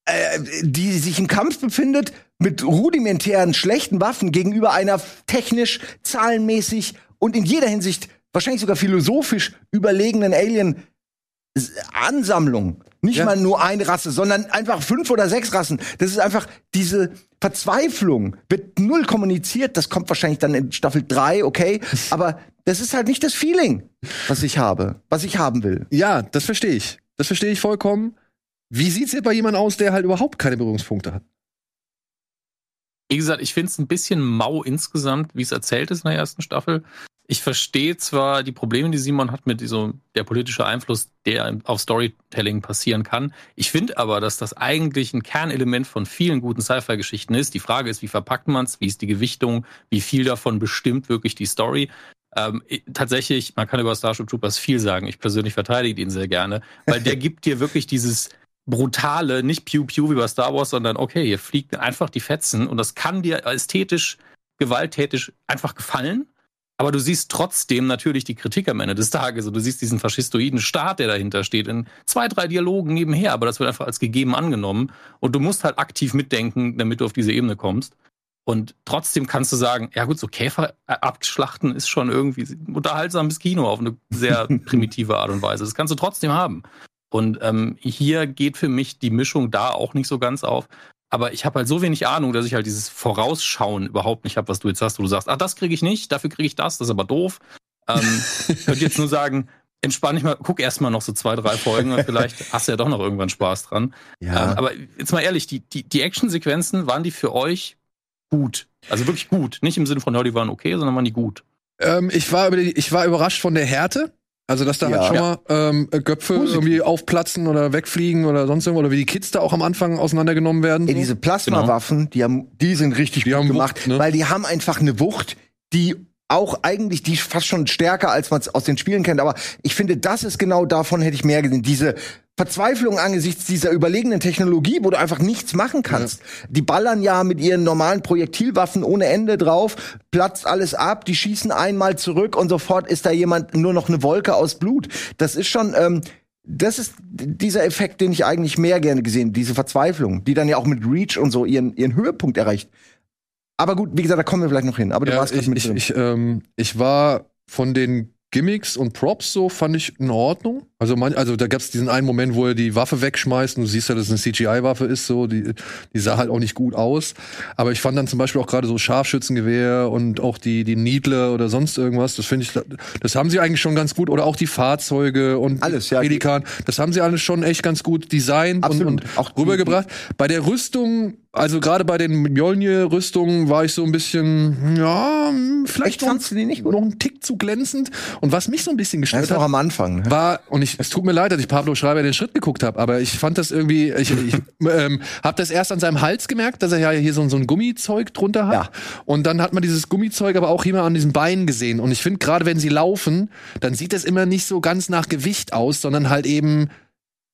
äh, die sich im Kampf befindet mit rudimentären, schlechten Waffen gegenüber einer technisch, zahlenmäßig und in jeder Hinsicht wahrscheinlich sogar philosophisch überlegenen Alien Ansammlung. Nicht ja. mal nur eine Rasse, sondern einfach fünf oder sechs Rassen. Das ist einfach diese Verzweiflung, wird null kommuniziert. Das kommt wahrscheinlich dann in Staffel drei, okay. Aber das ist halt nicht das Feeling, was ich habe, was ich haben will. Ja, das verstehe ich. Das verstehe ich vollkommen. Wie sieht's jetzt bei jemandem aus, der halt überhaupt keine Berührungspunkte hat? Wie gesagt, ich finde es ein bisschen mau insgesamt, wie es erzählt ist in der ersten Staffel ich verstehe zwar die Probleme, die Simon hat mit so der politische Einfluss, der auf Storytelling passieren kann. Ich finde aber, dass das eigentlich ein Kernelement von vielen guten Sci-Fi-Geschichten ist. Die Frage ist, wie verpackt man es, wie ist die Gewichtung, wie viel davon bestimmt wirklich die Story. Ähm, tatsächlich, man kann über Starship Troopers viel sagen. Ich persönlich verteidige ihn sehr gerne, weil der gibt dir wirklich dieses brutale, nicht Pew Pew wie bei Star Wars, sondern okay, hier fliegen einfach die Fetzen und das kann dir ästhetisch, gewalttätig einfach gefallen aber du siehst trotzdem natürlich die Kritik am Ende des Tages. Und du siehst diesen faschistoiden Staat, der dahinter steht, in zwei, drei Dialogen nebenher. Aber das wird einfach als gegeben angenommen. Und du musst halt aktiv mitdenken, damit du auf diese Ebene kommst. Und trotzdem kannst du sagen, ja gut, so Käfer abschlachten ist schon irgendwie unterhaltsames Kino auf eine sehr primitive Art und Weise. Das kannst du trotzdem haben. Und ähm, hier geht für mich die Mischung da auch nicht so ganz auf. Aber ich habe halt so wenig Ahnung, dass ich halt dieses Vorausschauen überhaupt nicht habe, was du jetzt hast, wo du sagst, ach, das kriege ich nicht, dafür kriege ich das, das ist aber doof. Ähm, ich könnte jetzt nur sagen, entspann dich mal, guck erst mal noch so zwei, drei Folgen und vielleicht hast du ja doch noch irgendwann Spaß dran. Ja. Ähm, aber jetzt mal ehrlich, die, die, die Actionsequenzen, waren die für euch gut? Also wirklich gut. Nicht im Sinne von, ja, die waren okay, sondern waren die gut. Ähm, ich, war, ich war überrascht von der Härte. Also, dass da Ja. halt schon mal ähm, Köpfe Positiv. irgendwie aufplatzen oder wegfliegen oder sonst irgendwo, oder wie die Kids da auch am Anfang auseinandergenommen werden. Ey, diese Plasmawaffen, die haben, die sind richtig Die gut haben gemacht, Wucht, ne? weil die haben einfach eine Wucht, die auch eigentlich die fast schon stärker, als man es aus den Spielen kennt. Aber ich finde, das ist genau davon hätte ich mehr gesehen. Diese Verzweiflung angesichts dieser überlegenen Technologie, wo du einfach nichts machen kannst. Die ballern ja mit ihren normalen Projektilwaffen ohne Ende drauf, platzt alles ab, die schießen einmal zurück und sofort ist da jemand nur noch eine Wolke aus Blut. Das ist schon, ähm, das ist dieser Effekt, den ich eigentlich mehr gerne gesehen, diese Verzweiflung, die dann ja auch mit Reach und so ihren, ihren Höhepunkt erreicht. Aber gut, wie gesagt, da kommen wir vielleicht noch hin. Aber du Ja, warst ich, mit ich, drin. ich, ähm, ich war von den Gimmicks und Props so, fand ich in Ordnung. Also, man, also da gab es diesen einen Moment, wo er die Waffe wegschmeißt und du siehst ja, dass es eine CGI-Waffe ist, so, die, die sah halt auch nicht gut aus. Aber ich fand dann zum Beispiel auch gerade so Scharfschützengewehr und auch die, die Needler oder sonst irgendwas, das finde ich, das haben sie eigentlich schon ganz gut. Oder auch die Fahrzeuge und Alles, ja. Pelikan, das haben sie alles schon echt ganz gut designt und, Absolut. und Auch rübergebracht. Bei der Rüstung, also gerade bei den Mjolnir-Rüstungen war ich so ein bisschen, ja, vielleicht noch, noch einen Tick zu glänzend. Und was mich so ein bisschen gestört hat, am Anfang. Ne? war, und ich, es tut mir leid, dass ich Pablo Schreiber den Schritt geguckt habe, aber ich fand das irgendwie, ich, ich ähm, habe das erst an seinem Hals gemerkt, dass er ja hier so, so ein Gummizeug drunter hat. Ja. Und dann hat man dieses Gummizeug aber auch immer an diesen Beinen gesehen. Und ich finde, gerade wenn sie laufen, dann sieht das immer nicht so ganz nach Gewicht aus, sondern halt eben,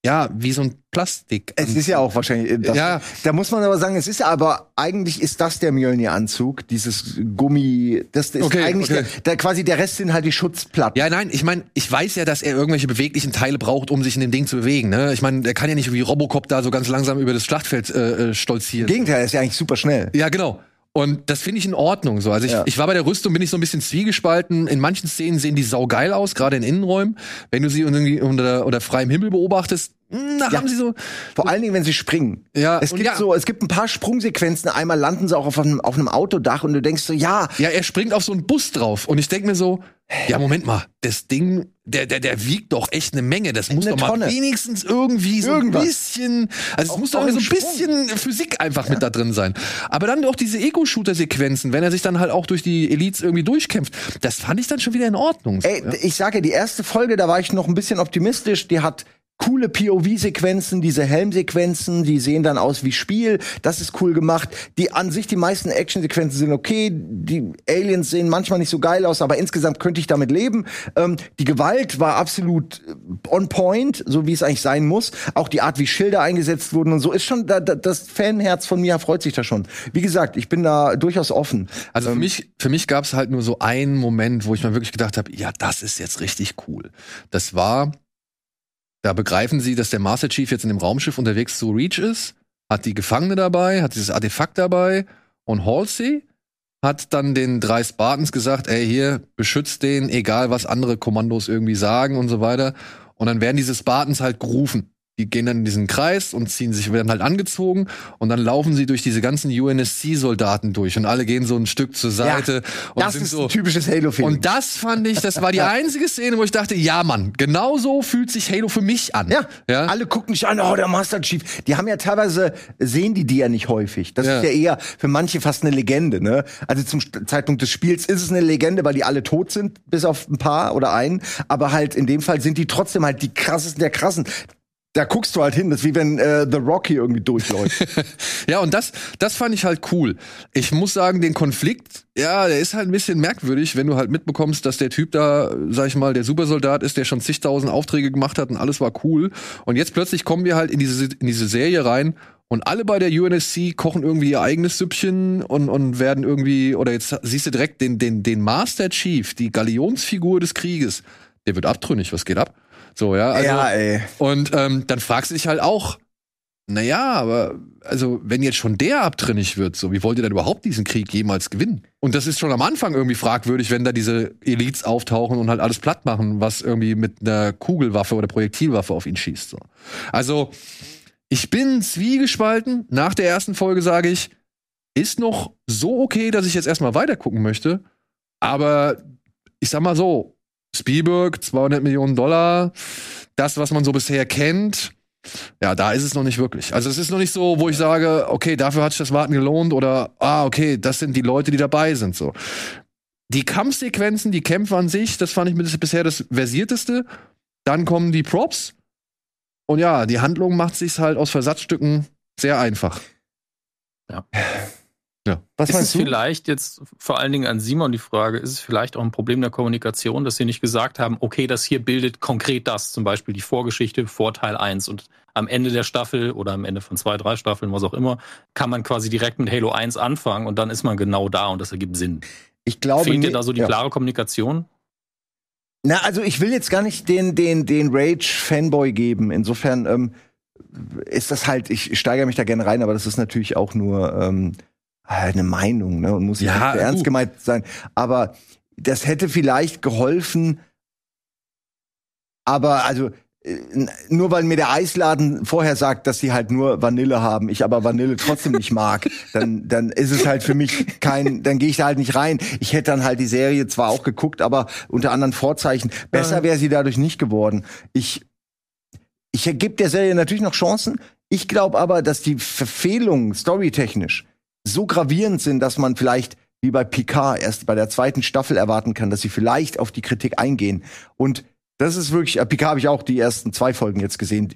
ja, wie so ein Plastik. Es ist ja auch wahrscheinlich. äh, Das, Ja. Da muss man aber sagen, es ist ja aber eigentlich ist das der Mjölnir-Anzug, dieses Gummi. Das ist Okay, eigentlich okay. Der, der quasi der Rest sind halt die Schutzplatten. Ja, nein, ich meine, ich weiß ja, dass er irgendwelche beweglichen Teile braucht, um sich in dem Ding zu bewegen. Ne? Ich meine, der kann ja nicht wie Robocop da so ganz langsam über das Schlachtfeld äh, äh, stolzieren. Im Gegenteil, er ist ja eigentlich super schnell. Ja, genau. Und das finde ich in Ordnung so. Also ich, Ja. ich war bei der Rüstung, bin ich so ein bisschen zwiegespalten. In manchen Szenen sehen die saugeil aus, gerade in Innenräumen. Wenn du sie irgendwie unter, unter freiem Himmel beobachtest, da Ja. haben sie so. Vor allen Dingen, wenn sie springen. Ja, Es gibt ja. so, es gibt ein paar Sprungsequenzen. Einmal landen sie auch auf einem, auf einem Autodach und du denkst so, ja, Ja, er springt auf so einen Bus drauf. Und ich denk mir so, ja, Moment mal, das Ding, der, der, der wiegt doch echt eine Menge. Das muss Eine doch mal Tonne. wenigstens irgendwie so Irgendwas. ein bisschen, also Auch- es muss doch auch so ein bisschen Physik einfach mit da drin sein. Aber dann doch diese Ego-Shooter-Sequenzen, wenn er sich dann halt auch durch die Elites irgendwie durchkämpft, das fand ich dann schon wieder in Ordnung. Ey, ja. ich sage, die erste Folge, da war ich noch ein bisschen optimistisch. Die hat coole POV-Sequenzen, diese Helmsequenzen, die sehen dann aus wie Spiel. Das ist cool gemacht. Die an sich, die meisten Action-Sequenzen sind okay. Die Aliens sehen manchmal nicht so geil aus, aber insgesamt könnte ich damit leben. Ähm, die Gewalt war absolut äh, on point, so wie es eigentlich sein muss. Auch die Art, wie Schilder eingesetzt wurden und so ist schon, da, da, das Fanherz von mir freut sich da schon. Wie gesagt, ich bin da durchaus offen. Also Ähm. für mich, für mich gab es halt nur so einen Moment, wo ich mir wirklich gedacht habe, ja, das ist jetzt richtig cool. Das war, da begreifen sie, dass der Master Chief jetzt in dem Raumschiff unterwegs zu Reach ist, hat die Gefangene dabei, hat dieses Artefakt dabei und Halsey hat dann den drei Spartans gesagt, ey, hier, beschützt den, egal was andere Kommandos irgendwie sagen und so weiter. Und dann werden diese Spartans halt gerufen. Die gehen dann in diesen Kreis und ziehen sich, werden halt angezogen und dann laufen sie durch diese ganzen UNSC-Soldaten durch und alle gehen so ein Stück zur Seite und das sind ist so. ein typisches Halo-Feeling. Und das fand ich, das war die einzige Szene, wo ich dachte, ja, Mann, genau so fühlt sich Halo für mich an. Ja, ja. alle gucken dich an, oh, der Master Chief. Die haben ja teilweise, sehen die die ja nicht häufig. Das Ja. ist ja eher für manche fast eine Legende, ne? Also zum Zeitpunkt des Spiels ist es eine Legende, weil die alle tot sind, bis auf ein paar oder einen. Aber halt in dem Fall sind die trotzdem halt die krassesten der krassen. Da guckst du halt hin, das ist wie wenn äh, The Rocky irgendwie durchläuft. Ja, und das, das fand ich halt cool. Ich muss sagen, den Konflikt, ja, der ist halt ein bisschen merkwürdig, wenn du halt mitbekommst, dass der Typ da, sag ich mal, der Supersoldat ist, der schon zigtausend Aufträge gemacht hat und alles war cool. Und jetzt plötzlich kommen wir halt in diese, in diese Serie rein und alle bei der UNSC kochen irgendwie ihr eigenes Süppchen und, und werden irgendwie, oder jetzt siehst du direkt den, den, den Master Chief, die Galionsfigur des Krieges, der wird abtrünnig, was geht ab? So, ja, also, ja, ey. und ähm, dann fragst du dich halt auch, naja, aber also wenn jetzt schon der abtrünnig wird, so wie wollt ihr denn überhaupt diesen Krieg jemals gewinnen? Und das ist schon am Anfang irgendwie fragwürdig, wenn da diese Elites auftauchen und halt alles platt machen, was irgendwie mit einer Kugelwaffe oder Projektilwaffe auf ihn schießt. So. Also ich bin zwiegespalten. Nach der ersten Folge sage ich, ist noch so okay, dass ich jetzt erstmal weitergucken möchte. Aber ich sag mal so, Spielberg, 200 Millionen Dollar, das, was man so bisher kennt, ja, da ist es noch nicht wirklich. Also es ist noch nicht so, wo ich sage, okay, dafür hat sich das Warten gelohnt oder, ah, okay, das sind die Leute, die dabei sind, so. die Kampfsequenzen, die Kämpfe an sich, das fand ich bisher das versierteste. Dann kommen die Props. Und ja, die Handlung macht sich halt aus Versatzstücken sehr einfach. Was ist es du? vielleicht jetzt vor allen Dingen an Simon die Frage, ist es vielleicht auch ein Problem der Kommunikation, dass sie nicht gesagt haben, okay, das hier bildet konkret das, zum Beispiel die Vorgeschichte vor Teil 1 und am Ende der Staffel oder am Ende von zwei, drei Staffeln, was auch immer, kann man quasi direkt mit Halo 1 anfangen und dann ist man genau da und das ergibt Sinn. Ich glaube, Fehlt dir da so die ja. klare Kommunikation? Na, also ich will jetzt gar nicht den, den, den Rage-Fanboy geben. Insofern ähm, ist das halt, ich steigere mich da gerne rein, aber das ist natürlich auch nur ähm, eine Meinung, ne? Und muss nicht Ja, so ernst du. gemeint sein. Aber das hätte vielleicht geholfen. Aber also äh, nur weil mir der Eisladen vorher sagt, dass sie halt nur Vanille haben, ich aber Vanille trotzdem nicht mag, dann, dann ist es halt für mich kein, dann gehe ich da halt nicht rein. Ich hätte dann halt die Serie zwar auch geguckt, aber unter anderen Vorzeichen. Besser wäre sie dadurch nicht geworden. Ich, ich gebe der Serie natürlich noch Chancen. Ich glaube aber, dass die Verfehlungen storytechnisch so gravierend sind, dass man vielleicht wie bei Picard erst bei der zweiten Staffel erwarten kann, dass sie vielleicht auf die Kritik eingehen. Und das ist wirklich, äh, Picard habe ich auch die ersten zwei Folgen jetzt gesehen.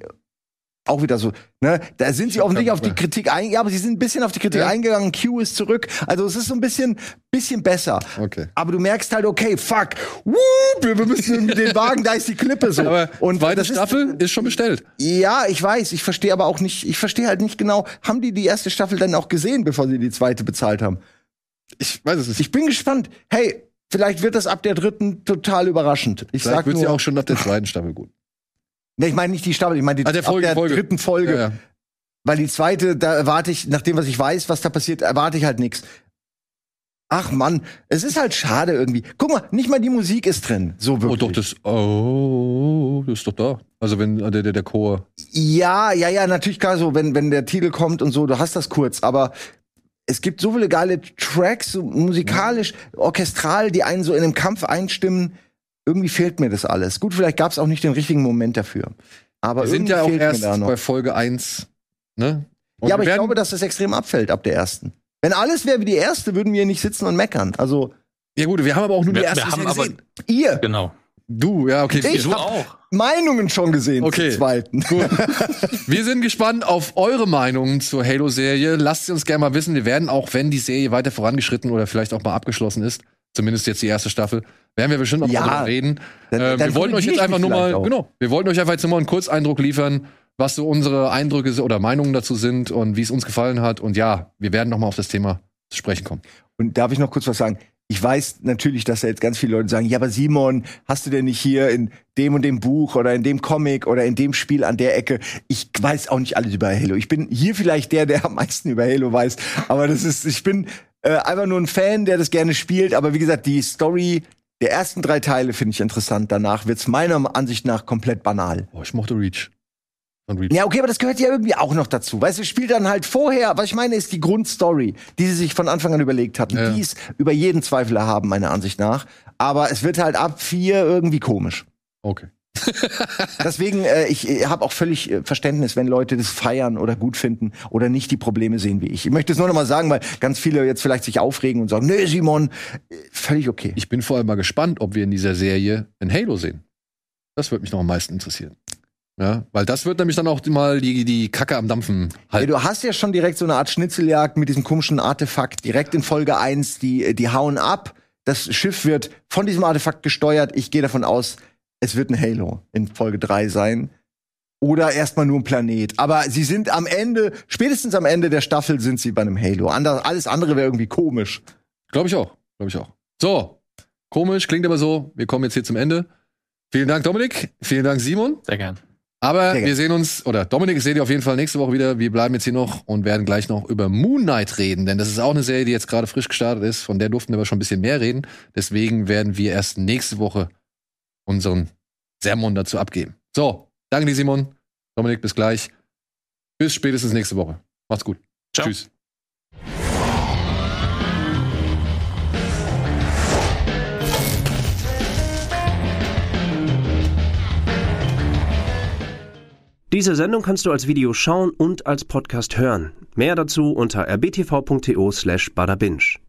Auch wieder so, ne? Da sind sie offensichtlich auf die Kritik eingegangen, ja, aber sie sind ein bisschen auf die Kritik Ja. eingegangen. Q ist zurück. Also es ist so ein bisschen, bisschen besser. Okay. Aber du merkst halt, okay, fuck, wup, wir müssen den Wagen, da ist die Klippe so. Aber und zweite das ist- Staffel ist schon bestellt. ja, ich weiß, ich verstehe aber auch nicht, ich verstehe halt nicht genau, haben die die erste Staffel dann auch gesehen, bevor sie die zweite bezahlt haben? Ich weiß es nicht. Ich bin gespannt. Hey, vielleicht wird das ab der dritten total überraschend. Ich Vielleicht sag wird nur, sie auch schon nach der zweiten Staffel gut. Nee, ich meine nicht die Staffel, ich meine die Ah, der Folge, ab der Folge. dritten Folge, Ja, ja. weil die zweite, da erwarte ich, nach dem was ich weiß, was da passiert, erwarte ich halt nichts. Ach Mann, es ist halt schade irgendwie. Guck mal, nicht mal die Musik ist drin, so Oh, wirklich. doch, das. Oh, das ist doch da. Also, wenn äh, der, der, der Chor. Ja, ja, ja, natürlich klar so, wenn, wenn der Titel kommt und so, du hast das kurz, aber es gibt so viele geile Tracks, so musikalisch, orchestral, die einen so in den Kampf einstimmen. Irgendwie fehlt mir das alles. Gut, vielleicht gab es auch nicht den richtigen Moment dafür. Aber Wir sind ja auch erst bei Folge 1. Ne? Und ja, aber ich glaube, dass das extrem abfällt ab der ersten. Wenn alles wäre wie die erste, würden wir nicht sitzen und meckern. Also Ja, gut, wir haben aber auch nur Wir- die erste wir haben aber- gesehen. ihr, Genau. Du, ja, okay. Ich du hab- auch. Meinungen schon gesehen Okay. zur zweiten. Wir sind gespannt auf eure Meinungen zur Halo-Serie. Lasst sie uns gerne mal wissen. Wir werden auch, wenn die Serie weiter vorangeschritten oder vielleicht auch mal abgeschlossen ist, zumindest jetzt die erste Staffel, werden wir bestimmt noch Ja. mal darüber reden. Dann- äh, dann wir wollten euch jetzt einfach nur mal, auch. genau, wir wollten euch einfach jetzt nur mal einen Kurzeindruck liefern, was so unsere Eindrücke oder Meinungen dazu sind und wie es uns gefallen hat. Und ja, wir werden noch mal auf das Thema zu sprechen kommen. Und darf ich noch kurz was sagen? Ich weiß natürlich, dass da jetzt ganz viele Leute sagen, ja, aber Simon, hast du denn nicht hier in dem und dem Buch oder in dem Comic oder in dem Spiel an der Ecke? Ich weiß auch nicht alles über Halo. Ich bin hier vielleicht der, der am meisten über Halo weiß. Aber das ist, ich bin äh, einfach nur ein Fan, der das gerne spielt. Aber wie gesagt, die Story der ersten drei Teile finde ich interessant. Danach wird's meiner Ansicht nach komplett banal. Oh, ich mochte Reach. Ja, okay, aber das gehört ja irgendwie auch noch dazu. Weißt du, spielt dann halt vorher, was ich meine, ist die Grundstory, die sie sich von Anfang an überlegt hatten. Ja. Die ist über jeden Zweifel erhaben, meiner Ansicht nach. Aber es wird halt ab vier irgendwie komisch. Okay. Deswegen, äh, ich äh, habe auch völlig äh, Verständnis, wenn Leute das feiern oder gut finden oder nicht die Probleme sehen wie ich. Ich möchte es nur noch mal sagen, weil ganz viele jetzt vielleicht sich aufregen und sagen, nee, Simon, äh, völlig okay. Ich bin vor allem mal gespannt, ob wir in dieser Serie ein Halo sehen. Das würde mich noch am meisten interessieren. Ja, weil das wird nämlich dann auch mal die, die Kacke am Dampfen Ja, halten. du hast ja schon direkt so eine Art Schnitzeljagd mit diesem komischen Artefakt direkt in Folge 1, die, die hauen ab. Das Schiff wird von diesem Artefakt gesteuert. Ich gehe davon aus, es wird ein Halo in Folge 3 sein. Oder erstmal nur ein Planet. Aber sie sind am Ende, spätestens am Ende der Staffel sind sie bei einem Halo. Ander, alles andere wäre irgendwie komisch. Glaube ich auch. Glaube ich auch. So, komisch, klingt aber so. Wir kommen jetzt hier zum Ende. Vielen Dank, Dominik. Vielen Dank, Simon. Sehr gern. Aber Sehr wir sehen uns, oder Dominik, ich sehe dich auf jeden Fall nächste Woche wieder. Wir bleiben jetzt hier noch und werden gleich noch über Moon Knight reden, denn das ist auch eine Serie, die jetzt gerade frisch gestartet ist. Von der durften wir aber schon ein bisschen mehr reden. Deswegen werden wir erst nächste Woche unseren Sermon dazu abgeben. So, danke dir, Simon. Dominik, bis gleich. Bis spätestens nächste Woche. Macht's gut. Ciao. Tschüss. Diese Sendung kannst du als Video schauen und als Podcast hören. Mehr dazu unter rbtv.to slash badabinch.